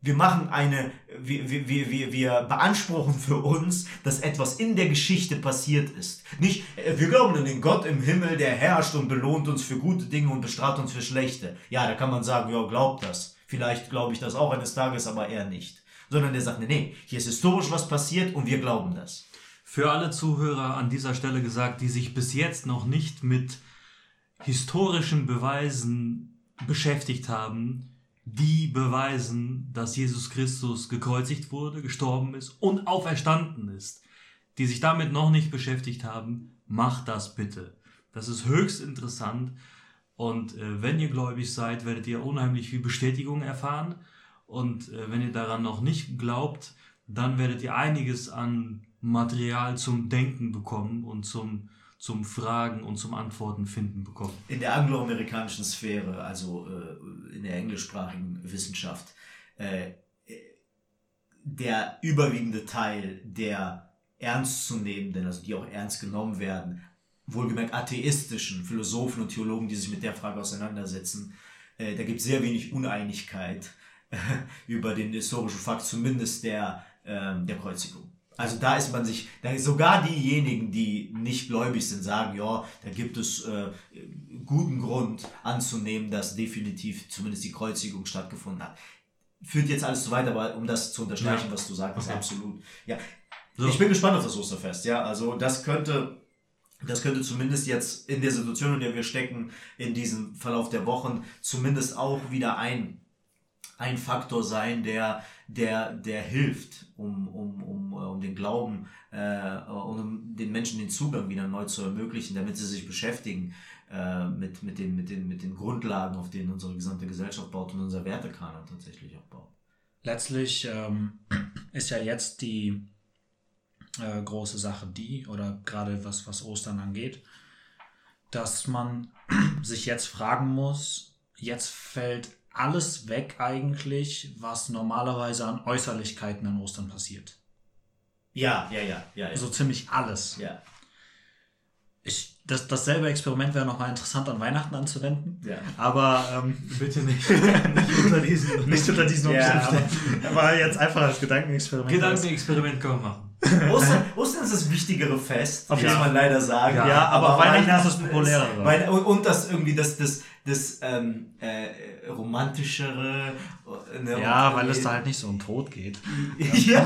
Speaker 2: wir machen eine, wir, wir, wir, wir beanspruchen für uns, dass etwas in der Geschichte passiert ist. Nicht, äh, wir glauben an den Gott im Himmel, der herrscht und belohnt uns für gute Dinge und bestraft uns für schlechte. Ja, da kann man sagen, ja, glaubt das. Vielleicht glaube ich das auch eines Tages, aber er nicht. Sondern der sagt, nee, nee, hier ist historisch was passiert und wir glauben das.
Speaker 1: Für alle Zuhörer an dieser Stelle gesagt, die sich bis jetzt noch nicht mit historischen Beweisen beschäftigt haben, die beweisen, dass Jesus Christus gekreuzigt wurde, gestorben ist und auferstanden ist, die sich damit noch nicht beschäftigt haben, macht das bitte. Das ist höchst interessant und äh, wenn ihr gläubig seid, werdet ihr unheimlich viel Bestätigung erfahren und äh, wenn ihr daran noch nicht glaubt, dann werdet ihr einiges an Material zum Denken bekommen und zum zum Fragen und zum Antworten finden bekommen.
Speaker 2: In der angloamerikanischen Sphäre, also äh, in der englischsprachigen Wissenschaft, äh, der überwiegende Teil der ernstzunehmenden, also die auch ernst genommen werden, wohlgemerkt atheistischen Philosophen und Theologen, die sich mit der Frage auseinandersetzen, äh, da gibt es sehr wenig Uneinigkeit [LAUGHS] über den historischen Fakt, zumindest der, ähm, der Kreuzigung. Also da ist man sich, sogar diejenigen, die nicht gläubig sind, sagen, ja, da gibt es äh, guten Grund anzunehmen, dass definitiv zumindest die Kreuzigung stattgefunden hat. Führt jetzt alles zu weit, aber um das zu unterstreichen, ja. was du sagst, okay. absolut. Ja. So. Ich bin gespannt auf das Osterfest, ja. Also das könnte, das könnte zumindest jetzt in der Situation, in der wir stecken, in diesem Verlauf der Wochen, zumindest auch wieder ein, ein Faktor sein, der der, der hilft, um, um, um, äh, um den Glauben äh, und um den Menschen den Zugang wieder neu zu ermöglichen, damit sie sich beschäftigen äh, mit, mit, den, mit, den, mit den Grundlagen, auf denen unsere gesamte Gesellschaft baut und unser Wertekanon tatsächlich auch baut.
Speaker 3: Letztlich ähm, [CLEARS THROAT] ist ja jetzt die äh, große Sache die, oder gerade was, was Ostern angeht, dass man [CLEARS THROAT] sich jetzt fragen muss, jetzt fällt alles weg eigentlich, was normalerweise an Äußerlichkeiten an Ostern passiert.
Speaker 2: Ja, ja, ja, ja. ja.
Speaker 3: So ziemlich alles.
Speaker 2: Ja.
Speaker 3: Ich, das, dasselbe Experiment wäre nochmal interessant an Weihnachten anzuwenden.
Speaker 2: Ja.
Speaker 3: Aber ähm, [LAUGHS]
Speaker 1: bitte nicht. nicht unter diesen, [LAUGHS]
Speaker 3: nicht unter diesen Umständen. Aber, aber jetzt einfach als Gedankenexperiment.
Speaker 1: Gedankenexperiment können wir machen. [LAUGHS]
Speaker 2: Ostern, Ostern ist das wichtigere Fest, muss ja. man leider sagen.
Speaker 3: Ja, ja aber, aber, Weihnachten, ist das populärere.
Speaker 2: Ist, und, und das irgendwie das, das, das ähm, äh, romantischere.
Speaker 3: Ne, ja, weil es da halt nicht so um Tod geht.
Speaker 1: ja.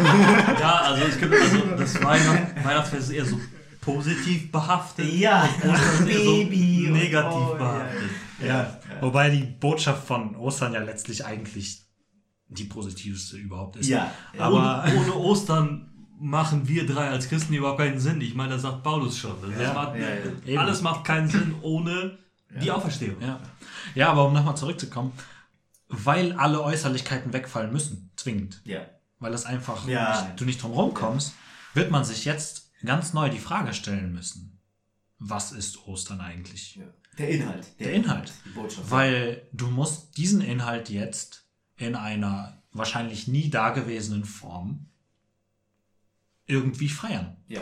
Speaker 1: ja, also es gibt also das Weihnacht, Weihnachtsfest ist eher so positiv behaftet.
Speaker 2: Ja, [LAUGHS]
Speaker 1: Baby. So negativ oh, behaftet.
Speaker 3: Ja. Ja. ja. Wobei die Botschaft von Ostern ja letztlich eigentlich die positivste überhaupt ist.
Speaker 2: Ja.
Speaker 1: Aber ohne, ohne [LAUGHS] Ostern machen wir drei als Christen überhaupt keinen Sinn. Ich meine, das sagt Paulus schon. Macht. Alles macht keinen Sinn ohne die Auferstehung.
Speaker 3: Ja. aber um nochmal zurückzukommen, weil alle Äußerlichkeiten wegfallen müssen, zwingend.
Speaker 2: Ja.
Speaker 3: Weil das einfach nicht, du nicht drum rumkommst, wird man sich jetzt ganz neu die Frage stellen müssen. Was ist Ostern eigentlich?
Speaker 2: Der Inhalt.
Speaker 3: Der, der Inhalt. Weil du musst diesen Inhalt jetzt in einer wahrscheinlich nie dagewesenen Form irgendwie feiern.
Speaker 2: Ja.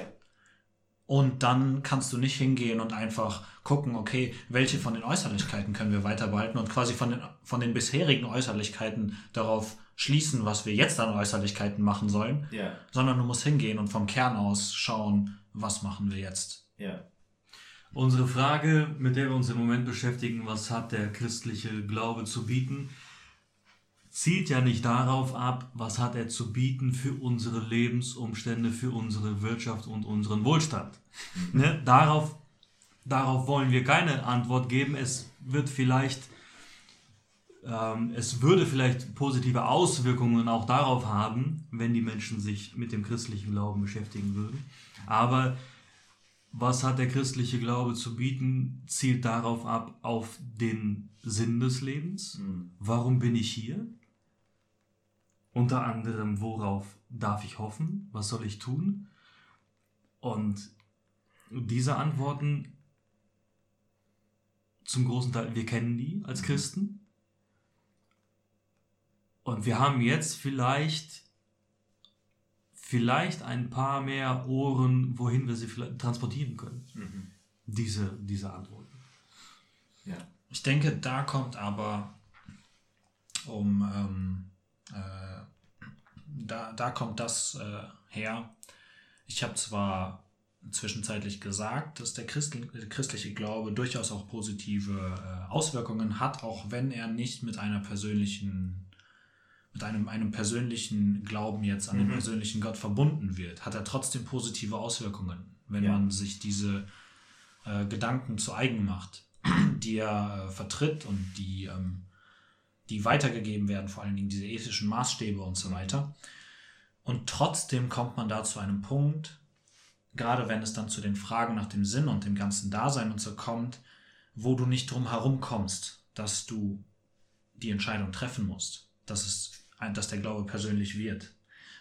Speaker 3: Und dann kannst du nicht hingehen und einfach gucken, okay, welche von den Äußerlichkeiten können wir weiter behalten und quasi von den, von den bisherigen Äußerlichkeiten darauf schließen, was wir jetzt an Äußerlichkeiten machen sollen,
Speaker 2: ja.
Speaker 3: sondern du musst hingehen und vom Kern aus schauen, was machen wir jetzt.
Speaker 2: Ja.
Speaker 1: Unsere Frage, mit der wir uns im Moment beschäftigen, was hat der christliche Glaube zu bieten, zielt ja nicht darauf ab, was hat er zu bieten für unsere Lebensumstände, für unsere Wirtschaft und unseren Wohlstand. Ne? Darauf, darauf wollen wir keine Antwort geben. Es wird vielleicht, ähm, es würde vielleicht positive Auswirkungen auch darauf haben, wenn die Menschen sich mit dem christlichen Glauben beschäftigen würden. Aber was hat der christliche Glaube zu bieten, zielt darauf ab, auf den Sinn des Lebens. Mhm. Warum bin ich hier? Unter anderem, worauf darf ich hoffen? Was soll ich tun? Und diese Antworten zum großen Teil, wir kennen die als mhm. Christen. Und wir haben jetzt vielleicht, vielleicht ein paar mehr Ohren, wohin wir sie transportieren können. Mhm. Diese, diese Antworten.
Speaker 3: Ja. Ich denke, da kommt aber um ähm, äh, da, da kommt das äh, her. Ich habe zwar zwischenzeitlich gesagt, dass der christliche Glaube durchaus auch positive äh, Auswirkungen hat, auch wenn er nicht mit einer persönlichen, mit einem, einem persönlichen Glauben jetzt an mhm. den persönlichen Gott verbunden wird, hat er trotzdem positive Auswirkungen, wenn ja. man sich diese äh, Gedanken zu eigen macht, [CLEARS THROAT] die er äh, vertritt und die ähm, die weitergegeben werden, vor allen Dingen diese ethischen Maßstäbe und so weiter. Und trotzdem kommt man da zu einem Punkt, gerade wenn es dann zu den Fragen nach dem Sinn und dem ganzen Dasein und so kommt, wo du nicht drum herum kommst, dass du die Entscheidung treffen musst, dass, es, dass der Glaube persönlich wird.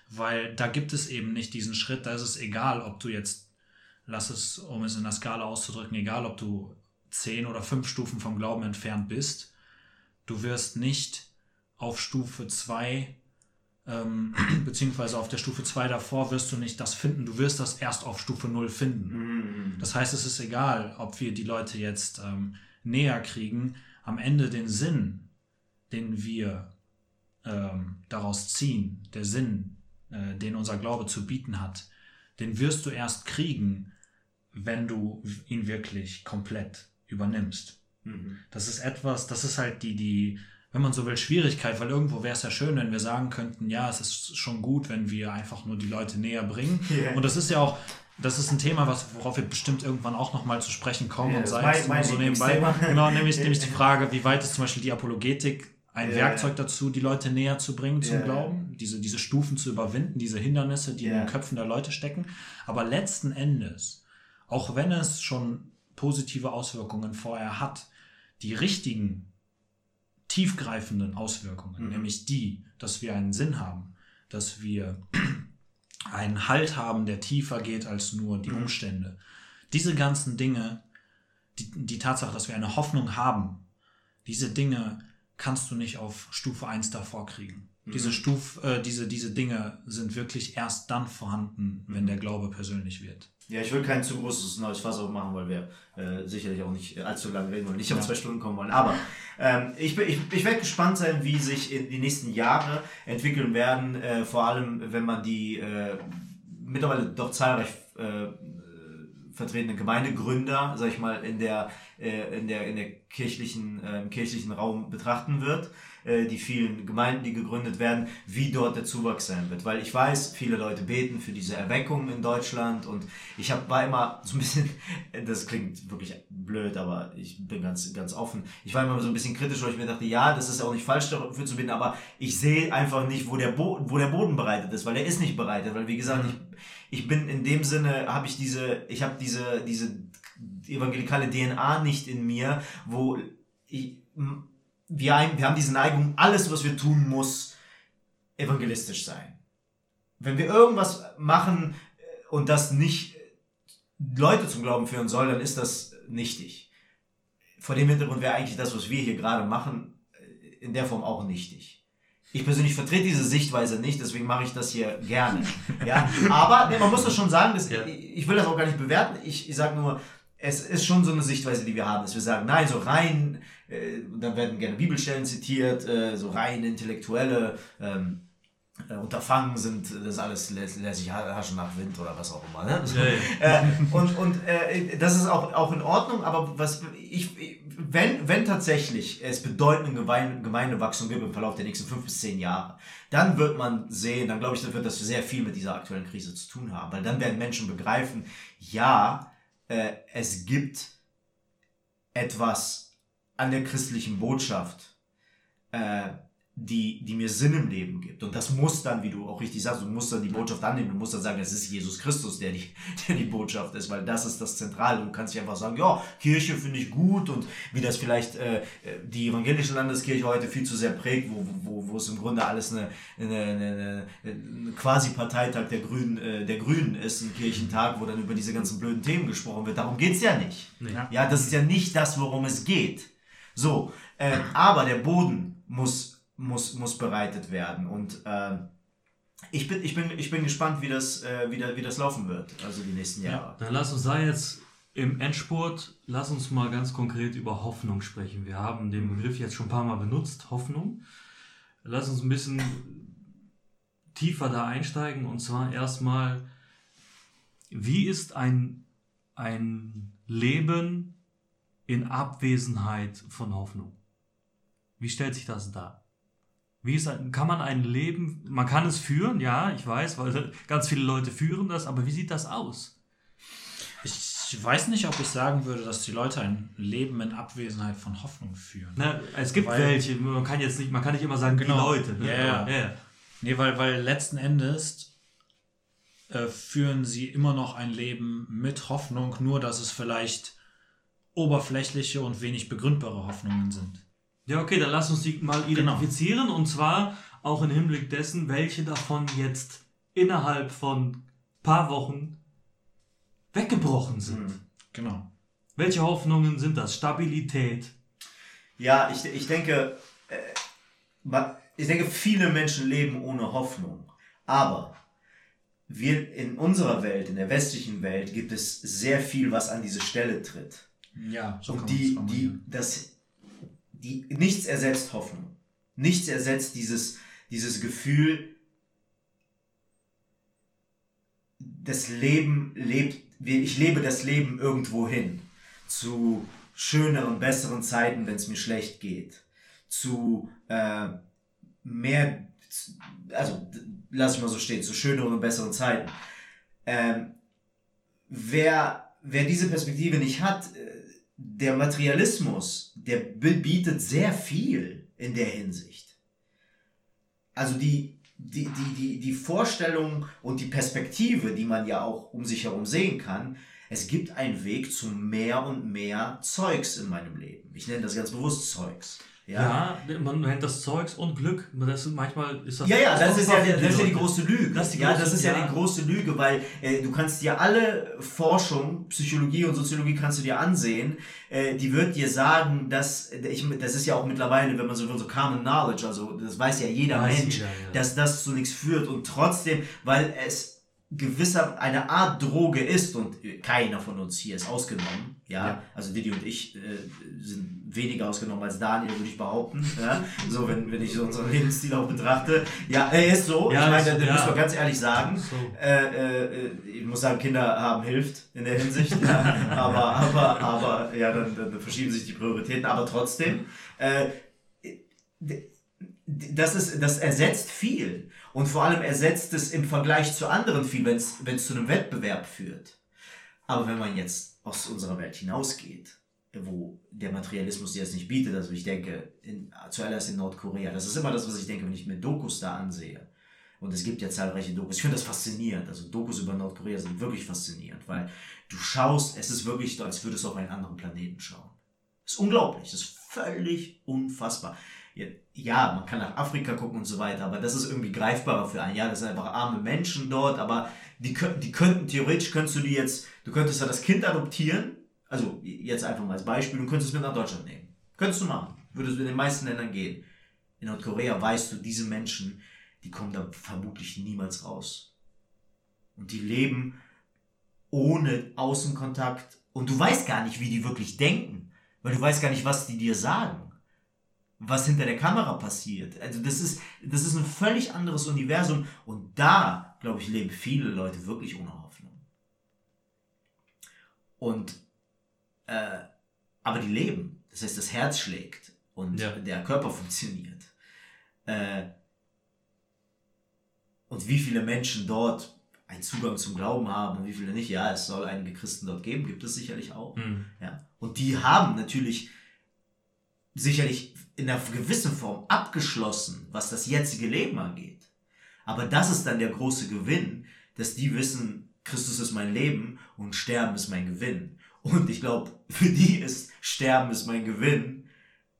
Speaker 3: Weil da gibt es eben nicht diesen Schritt, da ist es egal, ob du jetzt, lass es, um es in der Skala auszudrücken, egal, ob du zehn oder fünf Stufen vom Glauben entfernt bist, du wirst nicht auf Stufe 2 ähm, [CLEARS THROAT] beziehungsweise auf der Stufe 2 davor wirst du nicht das finden, du wirst das erst auf Stufe 0 finden. Mhm. Das heißt, es ist egal, ob wir die Leute jetzt ähm, näher kriegen, am Ende den Sinn, den wir ähm, daraus ziehen, der Sinn, äh, den unser Glaube zu bieten hat, den wirst du erst kriegen, wenn du ihn wirklich komplett übernimmst. Mhm. Das ist etwas, das ist halt die, die, wenn man so will, Schwierigkeit, weil irgendwo wäre es ja schön, wenn wir sagen könnten, ja, es ist schon gut, wenn wir einfach nur die Leute näher bringen. [LAUGHS] Yeah. Und das ist ja auch, das ist ein Thema, was, worauf wir bestimmt irgendwann auch nochmal zu sprechen kommen yeah, und sei es so nebenbei. Genau, nämlich, [LAUGHS] nämlich die Frage, wie weit ist zum Beispiel die Apologetik ein yeah. Werkzeug dazu, die Leute näher zu bringen zum Glauben, diese, diese Stufen zu überwinden, diese Hindernisse, die in den Köpfen der Leute stecken. Aber letzten Endes, auch wenn es schon positive Auswirkungen vorher hat, die richtigen tiefgreifenden Auswirkungen, mhm. nämlich die, dass wir einen Sinn haben, dass wir [CLEARS THROAT] einen Halt haben, der tiefer geht als nur die mhm. Umstände. Diese ganzen Dinge, die, die Tatsache, dass wir eine Hoffnung haben, diese Dinge kannst du nicht auf Stufe 1 davor kriegen. Mhm. Diese, Stuf, äh, diese, diese Dinge sind wirklich erst dann vorhanden, wenn mhm. der Glaube persönlich wird.
Speaker 2: Ja, ich will kein zu großes neues Fass aufmachen, weil wir äh, sicherlich auch nicht allzu lange reden wollen, nicht ja. auf zwei Stunden kommen wollen. Aber ähm, ich, ich, ich werde gespannt sein, wie sich in die nächsten Jahre entwickeln werden, äh, vor allem wenn man die äh, mittlerweile doch zahlreich äh, vertretenen Gemeindegründer, sag ich mal, in der, äh, in der, in der kirchlichen, äh, im kirchlichen Raum betrachten wird. Äh, die vielen Gemeinden, die gegründet werden, wie dort der Zuwachs sein wird. Weil ich weiß, viele Leute beten für diese Erweckung in Deutschland und ich hab, war immer [LAUGHS] so ein bisschen, das klingt wirklich blöd, aber ich bin ganz, ganz offen. Ich war immer so ein bisschen kritisch, weil ich mir dachte, ja, das ist auch nicht falsch dafür zu beten, aber ich sehe einfach nicht, wo der, Bo wo der Boden bereitet ist, weil er ist nicht bereitet, weil wie gesagt, ich, ich bin in dem Sinne, habe ich diese, ich habe diese, diese evangelikale DNA nicht in mir, wo ich, wir, wir haben diese Neigung, alles, was wir tun, muss evangelistisch sein. Wenn wir irgendwas machen äh, und das nicht Leute zum Glauben führen soll, dann ist das nichtig. Vor dem Hintergrund wäre eigentlich das, was wir hier gerade machen, äh, in der Form auch nichtig. Ich persönlich vertrete diese Sichtweise nicht, deswegen mache ich das hier gerne. [LAUGHS] Ja, aber nee, man muss das schon sagen, das, ja. ich will das auch gar nicht bewerten. Ich, ich sage nur, es ist schon so eine Sichtweise, die wir haben, dass wir sagen, nein, so rein, äh, dann werden gerne Bibelstellen zitiert, äh, so rein intellektuelle ähm, äh, Unterfangen sind, das alles lässt sich haschen nach Wind oder was auch immer. Ne? Ja, ja. [LAUGHS] Und und äh, das ist auch, auch in Ordnung, aber was ich, wenn, wenn tatsächlich es bedeutende Gemeindewachstum gibt im Verlauf der nächsten fünf bis zehn Jahre, dann wird man sehen, dann glaube ich, dann wird das sehr viel mit dieser aktuellen Krise zu tun haben, weil dann werden Menschen begreifen, ja, äh, es gibt etwas an der christlichen Botschaft, äh, die, die mir Sinn im Leben gibt. Und das muss dann, wie du auch richtig sagst, du musst dann die Botschaft annehmen, du musst dann sagen, es ist Jesus Christus, der die, [LAUGHS] der die Botschaft ist, weil das ist das Zentrale. Du kannst nicht einfach sagen, ja, Kirche finde ich gut und wie das vielleicht äh, die evangelische Landeskirche heute viel zu sehr prägt, wo, wo, wo es im Grunde alles eine, eine, eine, eine quasi Parteitag der Grünen, äh, der Grünen ist, ein Kirchentag, wo dann über diese ganzen blöden Themen gesprochen wird. Darum geht's ja nicht. Ja. ja, das ist ja nicht das, worum es geht. So, äh, aber der Boden muss muss, muss bereitet werden. Und äh, ich, bin, ich, bin, ich bin gespannt, wie das, äh, wie, da, wie das laufen wird, also die nächsten Jahre.
Speaker 1: Ja, dann lass uns da jetzt im Endspurt, lass uns mal ganz konkret über Hoffnung sprechen. Wir haben den Begriff jetzt schon ein paar Mal benutzt, Hoffnung. Lass uns ein bisschen tiefer da einsteigen und zwar erstmal, wie ist ein, ein Leben in Abwesenheit von Hoffnung? Wie stellt sich das dar? Wie ist, kann man ein Leben, man kann es führen, ja, ich weiß, weil [LAUGHS] ganz viele Leute führen das, aber wie sieht das aus?
Speaker 3: Ich weiß nicht, ob ich sagen würde, dass die Leute ein Leben in Abwesenheit von Hoffnung führen.
Speaker 1: Na, es gibt weil, welche, man kann jetzt nicht, man kann nicht immer sagen, genau, die Leute.
Speaker 3: Ne? Ja, ja. ja. Nee, weil, weil letzten Endes äh, führen sie immer noch ein Leben mit Hoffnung, nur dass es vielleicht oberflächliche und wenig begründbare Hoffnungen sind.
Speaker 1: Ja, okay, dann lass uns die mal genau. identifizieren genau. und zwar auch im Hinblick dessen, welche davon jetzt innerhalb von paar Wochen weggebrochen sind. Mhm.
Speaker 3: Genau.
Speaker 1: Welche Hoffnungen sind das? Stabilität?
Speaker 2: Ja, ich, ich denke, äh, ich denke, viele Menschen leben ohne Hoffnung. Aber wir in unserer Welt, in der westlichen Welt, gibt es sehr viel, was an diese Stelle tritt.
Speaker 3: Ja,
Speaker 2: so Und die, die, das, die, nichts ersetzt Hoffnung. Nichts ersetzt dieses, dieses Gefühl, das Leben lebt, ich lebe das Leben irgendwo hin. Zu schöneren, besseren Zeiten, wenn es mir schlecht geht. Zu äh, mehr, also lass ich mal so stehen, zu schöneren und besseren Zeiten. Ähm, wer, wer diese Perspektive nicht hat, äh, der Materialismus, der bietet sehr viel in der Hinsicht. Also die, die, die, die, die Vorstellung und die Perspektive, die man ja auch um sich herum sehen kann, es gibt einen Weg zu mehr und mehr Zeugs in meinem Leben. Ich nenne das ganz bewusst Zeugs.
Speaker 1: Ja. ja, man nennt das Zeugs und Glück. Das ist, manchmal ist das.
Speaker 2: Ja, ja, das, ist ja, das ist ja die große Lüge. Das ist die große, ja, das ist ja, ja die große Lüge, weil äh, du kannst dir alle Forschung, Psychologie und Soziologie kannst du dir ansehen. Äh, die wird dir sagen, dass ich, das ist ja auch mittlerweile, wenn man so will, so Common Knowledge, also das weiß ja jeder weiß Mensch, jeder, ja. dass das zu nichts führt und trotzdem, weil es gewisser eine Art Droge ist und keiner von uns hier ist ausgenommen. Ja, ja. also Didi und ich äh, sind weniger ausgenommen als Daniel, würde ich behaupten. Ja? So, wenn, wenn ich so unseren Lebensstil auch betrachte. Ja, er ist so. Ja, ich meine, da ja. muss man ganz ehrlich sagen. So. Äh, äh, ich muss sagen, Kinder haben hilft in der Hinsicht. ja. aber, aber, aber, ja, dann, dann verschieben sich die Prioritäten. Aber trotzdem, äh, das, ist, das ersetzt viel. Und vor allem ersetzt es im Vergleich zu anderen viel, wenn es zu einem Wettbewerb führt. Aber wenn man jetzt aus unserer Welt hinausgeht, wo der Materialismus dir das nicht bietet, also ich denke in, zuallererst in Nordkorea, das ist immer das, was ich denke, wenn ich mir Dokus da ansehe. Und es gibt ja zahlreiche Dokus. Ich finde das faszinierend. Also Dokus über Nordkorea sind wirklich faszinierend, weil du schaust, es ist wirklich so, als würdest du auf einen anderen Planeten schauen. Das ist unglaublich, das ist völlig unfassbar ja, man kann nach Afrika gucken und so weiter, aber das ist irgendwie greifbarer für einen. Ja, das sind einfach arme Menschen dort, aber die, die könnten, theoretisch könntest du die jetzt, du könntest ja das Kind adoptieren, also jetzt einfach mal als Beispiel, und könntest es mit nach Deutschland nehmen. Könntest du machen. Würdest du in den meisten Ländern gehen. In Nordkorea weißt du, diese Menschen, die kommen da vermutlich niemals raus. Und die leben ohne Außenkontakt und du weißt gar nicht, wie die wirklich denken, weil du weißt gar nicht, was die dir sagen was hinter der Kamera passiert. Also das ist, das ist ein völlig anderes Universum und da, glaube ich, leben viele Leute wirklich ohne Hoffnung. Und, äh, aber die leben. Das heißt, das Herz schlägt und ja. der Körper funktioniert. Äh, und wie viele Menschen dort einen Zugang zum Glauben haben und wie viele nicht, ja, es soll einige Christen dort geben, gibt es sicherlich auch. Mhm. Ja. Und die haben natürlich sicherlich in einer gewissen Form abgeschlossen, was das jetzige Leben angeht. Aber das ist dann der große Gewinn, dass die wissen, Christus ist mein Leben und Sterben ist mein Gewinn. Und ich glaube, für die ist Sterben ist mein Gewinn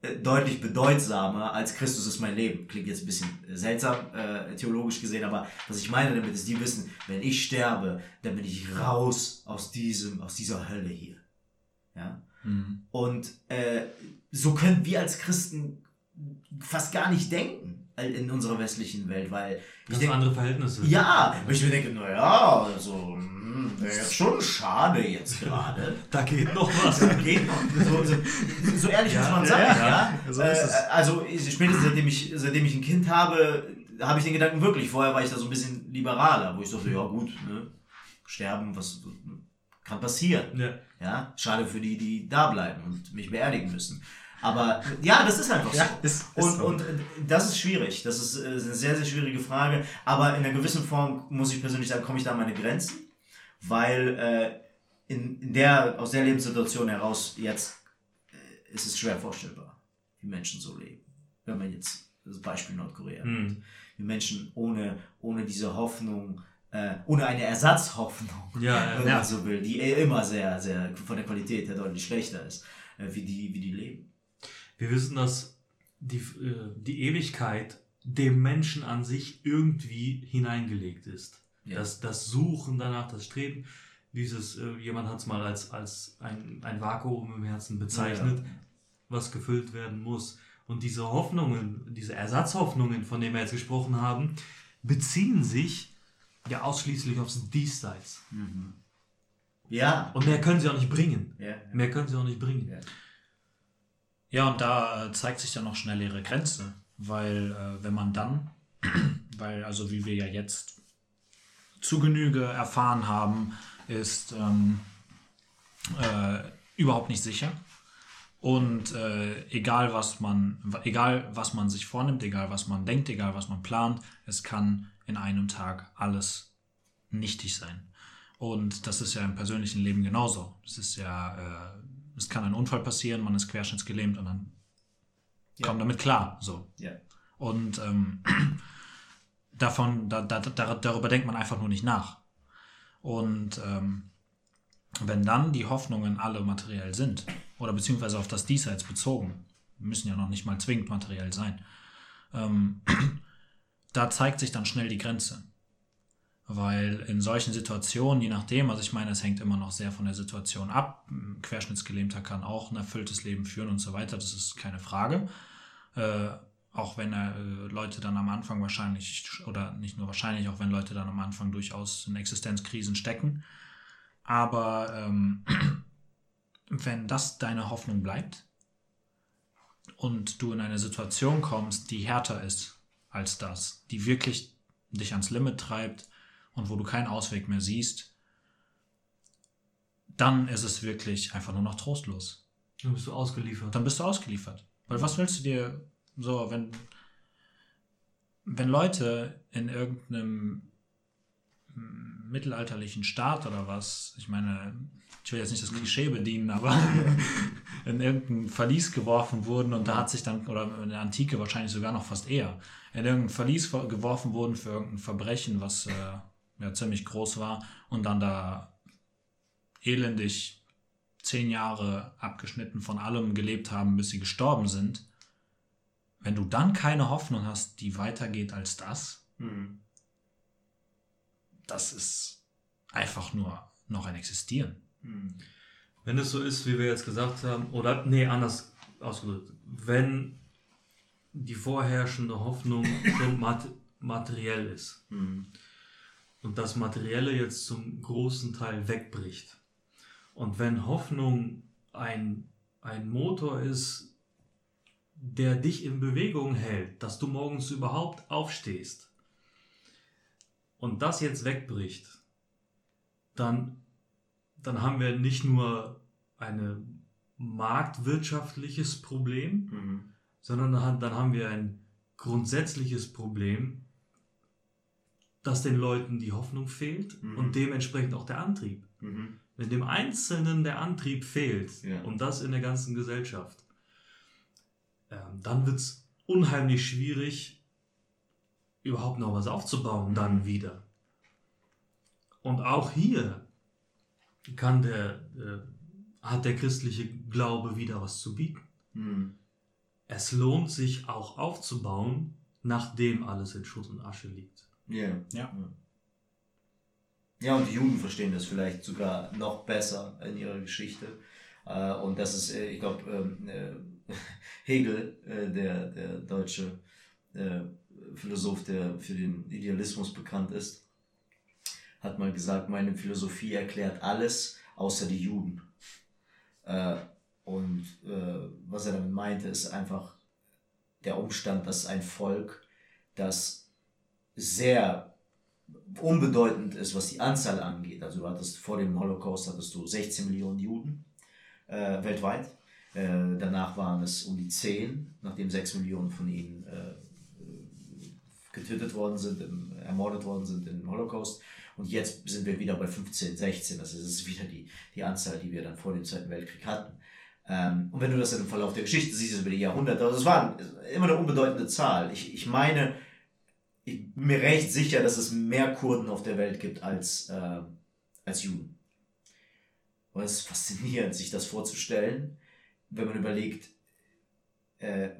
Speaker 2: äh, deutlich bedeutsamer als Christus ist mein Leben. Klingt jetzt ein bisschen seltsam, äh, theologisch gesehen, aber was ich meine damit ist, die wissen, wenn ich sterbe, dann bin ich raus aus diesem, aus dieser Hölle hier. Ja? Mhm. Und äh, so können wir als Christen fast gar nicht denken in unserer westlichen Welt, weil
Speaker 1: ich denke, andere Verhältnisse.
Speaker 2: Ja, weil ich mir denke, naja, also hm, wäre jetzt schon schade jetzt gerade. [LAUGHS]
Speaker 1: da geht noch [LAUGHS] was.
Speaker 2: da geht noch. So, so, so ehrlich ja, muss man sagen, ja. ja. ja. So äh, also spätestens seitdem ich, seitdem ich ein Kind habe, habe ich den Gedanken wirklich. Vorher war ich da so ein bisschen liberaler, wo ich dachte, ja gut, ne, sterben, was kann passieren. Ja. ja. Schade für die, die da bleiben und mich beerdigen müssen. Aber ja, das ist einfach ja, so. Ist, ist und, so. und das ist schwierig. Das ist, eine sehr, sehr schwierige Frage. Aber in einer gewissen Form muss ich persönlich sagen, komme ich da an meine Grenzen. Weil äh, in, der, aus der Lebenssituation heraus jetzt äh, ist es schwer vorstellbar, wie Menschen so leben. Wenn man jetzt das Beispiel Nordkorea
Speaker 1: Hm.
Speaker 2: nimmt. Wie Menschen ohne, ohne diese Hoffnung, äh, ohne eine Ersatzhoffnung,
Speaker 1: Ja,
Speaker 2: wenn
Speaker 1: ja.
Speaker 2: man so will, die immer sehr, sehr von der Qualität her deutlich schlechter ist, äh, wie, die, wie die leben.
Speaker 1: Wir wissen, dass die, äh, die Ewigkeit dem Menschen an sich irgendwie hineingelegt ist.
Speaker 2: Ja.
Speaker 1: Das, das Suchen danach, das Streben, dieses, äh, jemand hat es mal als, als ein, ein Vakuum im Herzen bezeichnet,
Speaker 2: Ja.
Speaker 1: was gefüllt werden muss. Und diese Hoffnungen, diese Ersatzhoffnungen, von denen wir jetzt gesprochen haben, beziehen sich ja ausschließlich aufs Diesseits.
Speaker 2: Ja.
Speaker 1: Und mehr können sie auch nicht bringen.
Speaker 2: ja.
Speaker 1: Mehr können sie auch nicht bringen.
Speaker 2: Ja.
Speaker 3: Ja, und da äh, zeigt sich dann noch schnell ihre Grenze, weil äh, wenn man dann, [CLEARS THROAT] weil also wie wir ja jetzt zu Genüge erfahren haben, ist ähm, äh, überhaupt nicht sicher. Und äh, egal was man, egal was man sich vornimmt, egal was man denkt, egal was man plant, es kann in einem Tag alles nichtig sein. Und das ist ja im persönlichen Leben genauso. Es ist ja, äh, es kann ein Unfall passieren, man ist querschnittsgelähmt und dann
Speaker 2: Ja.
Speaker 3: kommt damit klar. So.
Speaker 2: Ja.
Speaker 3: Und ähm, [CLEARS THROAT] davon, da, da, da, darüber denkt man einfach nur nicht nach. Und ähm, wenn dann die Hoffnungen alle materiell sind, oder beziehungsweise auf das Diesseits bezogen, müssen ja noch nicht mal zwingend materiell sein, ähm, [CLEARS THROAT] da zeigt sich dann schnell die Grenze. Weil in solchen Situationen, je nachdem, also ich meine, es hängt immer noch sehr von der Situation ab. Ein Querschnittsgelähmter kann auch ein erfülltes Leben führen und so weiter, das ist keine Frage. Äh, auch wenn äh, Leute dann am Anfang wahrscheinlich, oder nicht nur wahrscheinlich, auch wenn Leute dann am Anfang durchaus in Existenzkrisen stecken. Aber ähm, [CLEARS THROAT] wenn das deine Hoffnung bleibt und du in eine Situation kommst, die härter ist als das, die wirklich dich ans Limit treibt und wo du keinen Ausweg mehr siehst, dann ist es wirklich einfach nur noch trostlos
Speaker 1: Dann bist du ausgeliefert.
Speaker 3: dann bist du ausgeliefert. Weil was willst du dir so, wenn, wenn Leute in irgendeinem mm, mittelalterlichen Staat oder was, ich meine, ich will jetzt nicht das Klischee bedienen, aber [LAUGHS] in irgendein Verlies geworfen wurden und da hat sich dann, oder in der Antike wahrscheinlich sogar noch fast eher, in irgendein Verlies ver- geworfen wurden für irgendein Verbrechen, was äh, ja ziemlich groß war und dann da elendig zehn Jahre abgeschnitten von allem gelebt haben, bis sie gestorben sind, wenn du dann keine Hoffnung hast, die weitergeht als das,
Speaker 2: Mhm.
Speaker 3: Das ist einfach nur noch ein Existieren.
Speaker 2: Mhm.
Speaker 1: Wenn es so ist, wie wir jetzt gesagt haben, oder nee, anders ausgedrückt, wenn die vorherrschende Hoffnung [COUGHS] schon mat materiell ist
Speaker 2: Mhm.
Speaker 1: und das Materielle jetzt zum großen Teil wegbricht und wenn Hoffnung ein, ein Motor ist, der dich in Bewegung hält, dass du morgens überhaupt aufstehst und das jetzt wegbricht, dann, dann haben wir nicht nur ein marktwirtschaftliches Problem,
Speaker 2: Mhm.
Speaker 1: sondern dann, haben wir ein grundsätzliches Problem, dass den Leuten die Hoffnung fehlt
Speaker 2: Mhm.
Speaker 1: und dementsprechend auch der Antrieb.
Speaker 2: Mhm.
Speaker 1: Wenn dem Einzelnen der Antrieb fehlt,
Speaker 2: Ja.
Speaker 1: und das in der ganzen Gesellschaft, ähm, dann wird es unheimlich schwierig, überhaupt noch was aufzubauen, dann wieder. Und auch hier kann der, äh, hat der christliche Glaube wieder was zu bieten.
Speaker 2: Mhm.
Speaker 1: Es lohnt sich auch aufzubauen, nachdem alles in Schutt und Asche liegt.
Speaker 2: Ja.
Speaker 3: Ja.
Speaker 2: Ja, und die Juden verstehen das vielleicht sogar noch besser in ihrer Geschichte. Äh, Und das ist, äh, ich glaube, ähm, äh, [LAUGHS] Hegel, der, der deutsche Philosoph, der für den Idealismus bekannt ist, hat mal gesagt, meine Philosophie erklärt alles außer die Juden. Äh, Und äh, was er damit meinte, ist einfach der Umstand, dass ein Volk, das sehr unbedeutend ist, was die Anzahl angeht. Also du hattest vor dem Holocaust hattest du 16 Millionen Juden äh, weltweit. Äh, danach waren es um die 10, nachdem 6 Millionen von ihnen äh, getötet worden sind, im, ermordet worden sind im Holocaust. Und jetzt sind wir wieder bei 15, 16, also das ist wieder die, die Anzahl, die wir dann vor dem Zweiten Weltkrieg hatten. Ähm, und wenn du das im Verlauf der Geschichte siehst, über die Jahrhunderte, also es war immer eine unbedeutende Zahl. Ich, ich meine, ich bin mir recht sicher, dass es mehr Kurden auf der Welt gibt als, äh, als Juden. Und es ist faszinierend, sich das vorzustellen, wenn man überlegt, äh,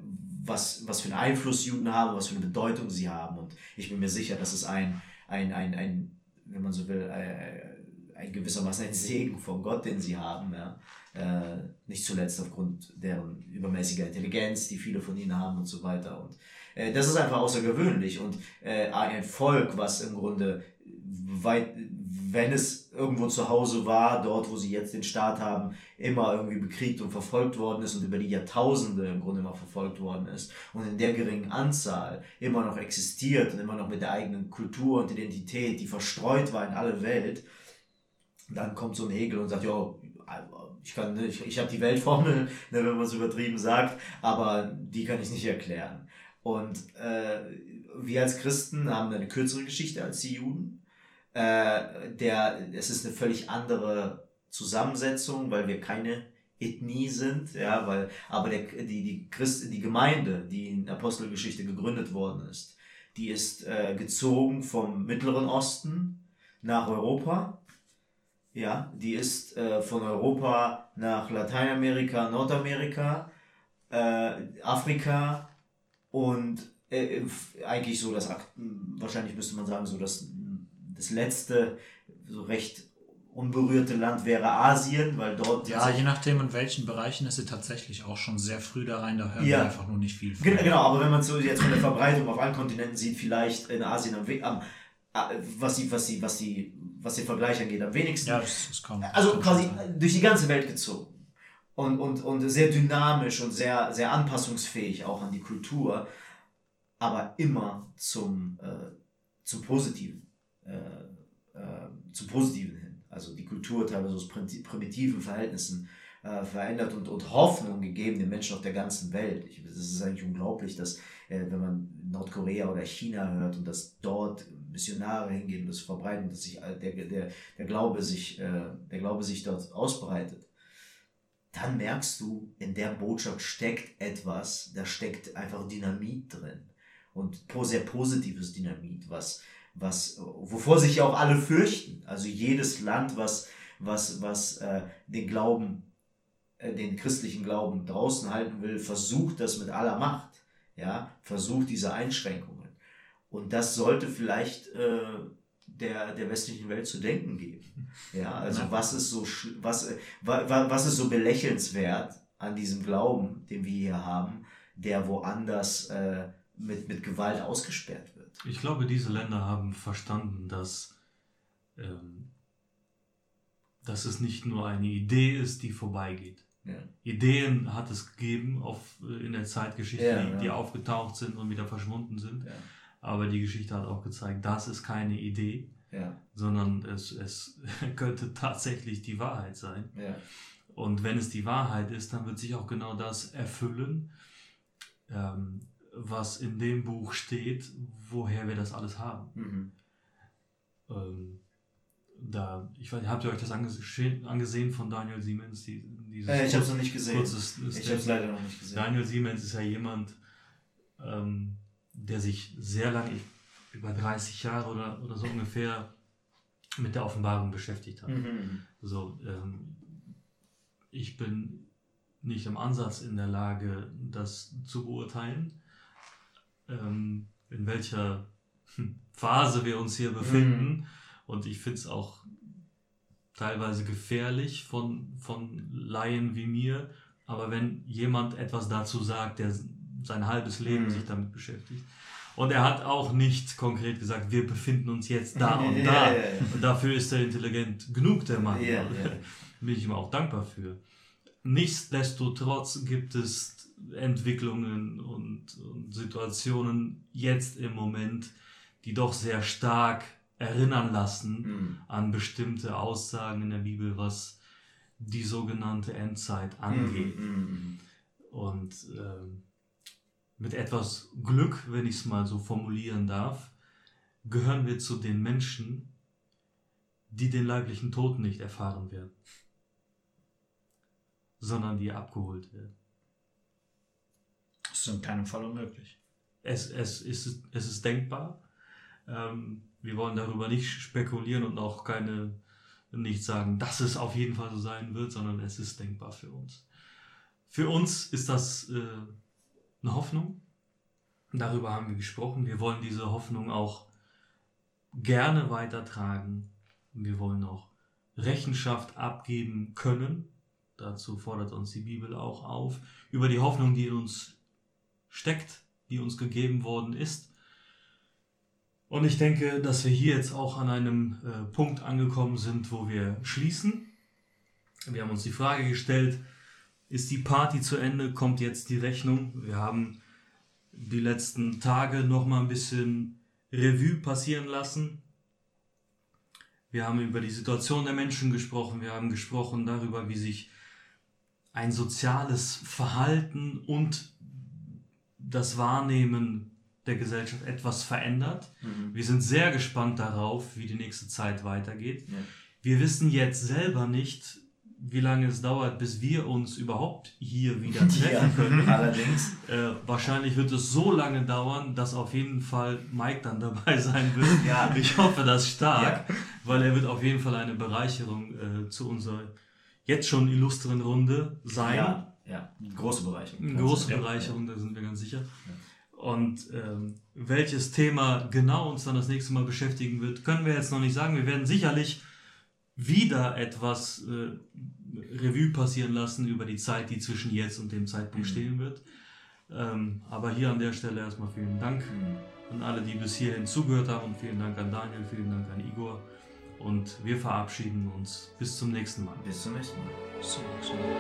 Speaker 2: was, was für einen Einfluss Juden haben, was für eine Bedeutung sie haben. Und ich bin mir sicher, dass es ein, ein, ein, ein wenn man so will, ein, ein gewissermaßen ein Segen von Gott, den sie haben. Ja. Äh, nicht zuletzt aufgrund deren übermäßiger Intelligenz, die viele von ihnen haben und so weiter. Und äh, das ist einfach außergewöhnlich. Und äh, ein Volk, was im Grunde weit, wenn es irgendwo zu Hause war, dort wo sie jetzt den Staat haben, immer irgendwie bekriegt und verfolgt worden ist und über die Jahrtausende im Grunde immer verfolgt worden ist und in der geringen Anzahl immer noch existiert und immer noch mit der eigenen Kultur und Identität, die verstreut war in alle Welt, dann kommt so ein Hegel und sagt, ja, ich kann, ich, ich habe die Weltformel, ne, wenn man es übertrieben sagt, aber die kann ich nicht erklären. Und äh, wir als Christen haben eine kürzere Geschichte als die Juden äh, der, es ist eine völlig andere Zusammensetzung, weil wir keine Ethnie sind, ja, weil, aber der, die, die, Christ, die Gemeinde, die in Apostelgeschichte gegründet worden ist, die ist äh, gezogen vom Mittleren Osten nach Europa. Ja, die ist äh, von Europa nach Lateinamerika, Nordamerika, äh, Afrika und äh, eigentlich so das, wahrscheinlich müsste man sagen, so das das letzte so recht unberührte Land wäre Asien, weil dort.
Speaker 3: Ja, je nachdem, in welchen Bereichen ist sie tatsächlich auch schon sehr früh da rein, da hören ja. wir einfach nur nicht viel
Speaker 2: von. Genau, aber wenn man so jetzt von der Verbreitung auf allen Kontinenten sieht, vielleicht in Asien am, am was die, was die, was die, was den Vergleich angeht, am wenigsten. Ja, das, das also das quasi durch die ganze Welt gezogen. Und, und, und sehr dynamisch und sehr, sehr anpassungsfähig auch an die Kultur, aber immer zum, äh, zum Positiven äh, äh, zum Positiven hin. Also die Kultur teilweise aus primitiven Verhältnissen äh, verändert und, und Hoffnung gegeben den Menschen auf der ganzen Welt. Das ist eigentlich unglaublich, dass äh, wenn man Nordkorea oder China hört und dass dort Missionare hingehen und das verbreiten, dass sich der, der, der, Glaube sich, äh, der Glaube sich dort ausbreitet, dann merkst du, in der Botschaft steckt etwas, da steckt einfach Dynamit drin. Und sehr positives Dynamit, was, was, wovor sich ja auch alle fürchten. Also jedes Land, was, was, was äh, den Glauben, äh, den christlichen Glauben draußen halten will, versucht das mit aller Macht. Ja, versucht diese Einschränkungen. Und das sollte vielleicht äh, der, der westlichen Welt zu denken geben. Ja, also was ist so, was, äh, was ist so belächelnswert an diesem Glauben, den wir hier haben, der woanders äh, mit, mit Gewalt ausgesperrt wird?
Speaker 1: Ich glaube, diese Länder haben verstanden, dass, ähm, dass es nicht nur eine Idee ist, die vorbeigeht. Ja. Ideen hat es gegeben auf, äh, in der Zeitgeschichte, ja, die, ja. die, aufgetaucht sind und wieder verschwunden sind. Aber die Geschichte hat auch gezeigt, das ist keine Idee, sondern es, es [LAUGHS] könnte tatsächlich die Wahrheit sein. Und wenn es die Wahrheit ist, dann wird sich auch genau das erfüllen. Ähm, was in dem Buch steht, woher wir das alles haben. Mhm. Ähm, da, ich weiß, habt ihr euch das angesehen, angesehen von Daniel Siemens? Die,
Speaker 2: äh, ich habe es noch nicht gesehen. Kurzes, ich habe es leider noch nicht gesehen.
Speaker 1: Daniel Siemens ist ja jemand, ähm, der sich sehr lange, über 30 Jahre oder, oder so ungefähr, mit der Offenbarung beschäftigt hat. Mhm. So, ähm, ich bin nicht im Ansatz in der Lage, das zu beurteilen ähm, in welcher hm, Phase wir uns hier befinden. Mhm. Und ich finde es auch teilweise gefährlich von, von Laien wie mir. Aber wenn jemand etwas dazu sagt, der sein halbes Leben mhm. sich damit beschäftigt. Und er hat auch nicht konkret gesagt, wir befinden uns jetzt da [LAUGHS] und da. Ja, ja, ja. Und dafür ist er intelligent genug, der Mann. [LAUGHS] Bin ich ihm auch dankbar für. Nichtsdestotrotz gibt es Entwicklungen und, und Situationen jetzt im Moment, die doch sehr stark erinnern lassen mhm. an bestimmte Aussagen in der Bibel, was die sogenannte Endzeit angeht. Mhm. mhm. Und äh, mit etwas Glück, wenn ich es mal so formulieren darf, gehören wir zu den Menschen, die den leiblichen Tod nicht erfahren werden, sondern die abgeholt werden.
Speaker 3: Ist in keinem Fall unmöglich.
Speaker 1: Es, es, ist, es ist denkbar. Ähm, wir wollen darüber nicht spekulieren und auch keine nicht sagen, dass es auf jeden Fall so sein wird, sondern es ist denkbar für uns. Für uns ist das äh, eine Hoffnung. Darüber haben wir gesprochen. Wir wollen diese Hoffnung auch gerne weitertragen. Wir wollen auch Rechenschaft abgeben können. Dazu fordert uns die Bibel auch auf. Über die Hoffnung, die in uns steckt, die uns gegeben worden ist. Und ich denke, dass wir hier jetzt auch an einem äh, Punkt angekommen sind, wo wir schließen. Wir haben uns die Frage gestellt, ist die Party zu Ende, kommt jetzt die Rechnung. Wir haben die letzten Tage noch mal ein bisschen Revue passieren lassen. Wir haben über die Situation der Menschen gesprochen. Wir haben gesprochen darüber, wie sich ein soziales Verhalten und das Wahrnehmen der Gesellschaft etwas verändert. Mhm. Wir sind sehr gespannt darauf, wie die nächste Zeit weitergeht. Ja. Wir wissen jetzt selber nicht, wie lange es dauert, bis wir uns überhaupt hier wieder [LAUGHS] treffen ja, können. Allerdings. Äh, wahrscheinlich wird es so lange dauern, dass auf jeden Fall Mike dann dabei [LAUGHS] sein wird. Ja. Ich hoffe das stark, ja. weil er wird auf jeden Fall eine Bereicherung äh, zu unserer jetzt schon illustren Runde sein.
Speaker 2: Ja, ja. große Bereicherung.
Speaker 1: Eine große Bereicherung, da sind wir ganz sicher. Und ähm, welches Thema genau uns dann das nächste Mal beschäftigen wird, können wir jetzt noch nicht sagen. Wir werden sicherlich wieder etwas äh, Revue passieren lassen über die Zeit, die zwischen jetzt und dem Zeitpunkt mhm. stehen wird. Ähm, aber hier an der Stelle erstmal vielen Dank mhm. an alle, die bis hierhin zugehört haben und vielen Dank an Daniel, vielen Dank an Igor. Und wir verabschieden uns. Bis zum nächsten Mal.
Speaker 2: Bis zum nächsten Mal. Bis zum nächsten Mal.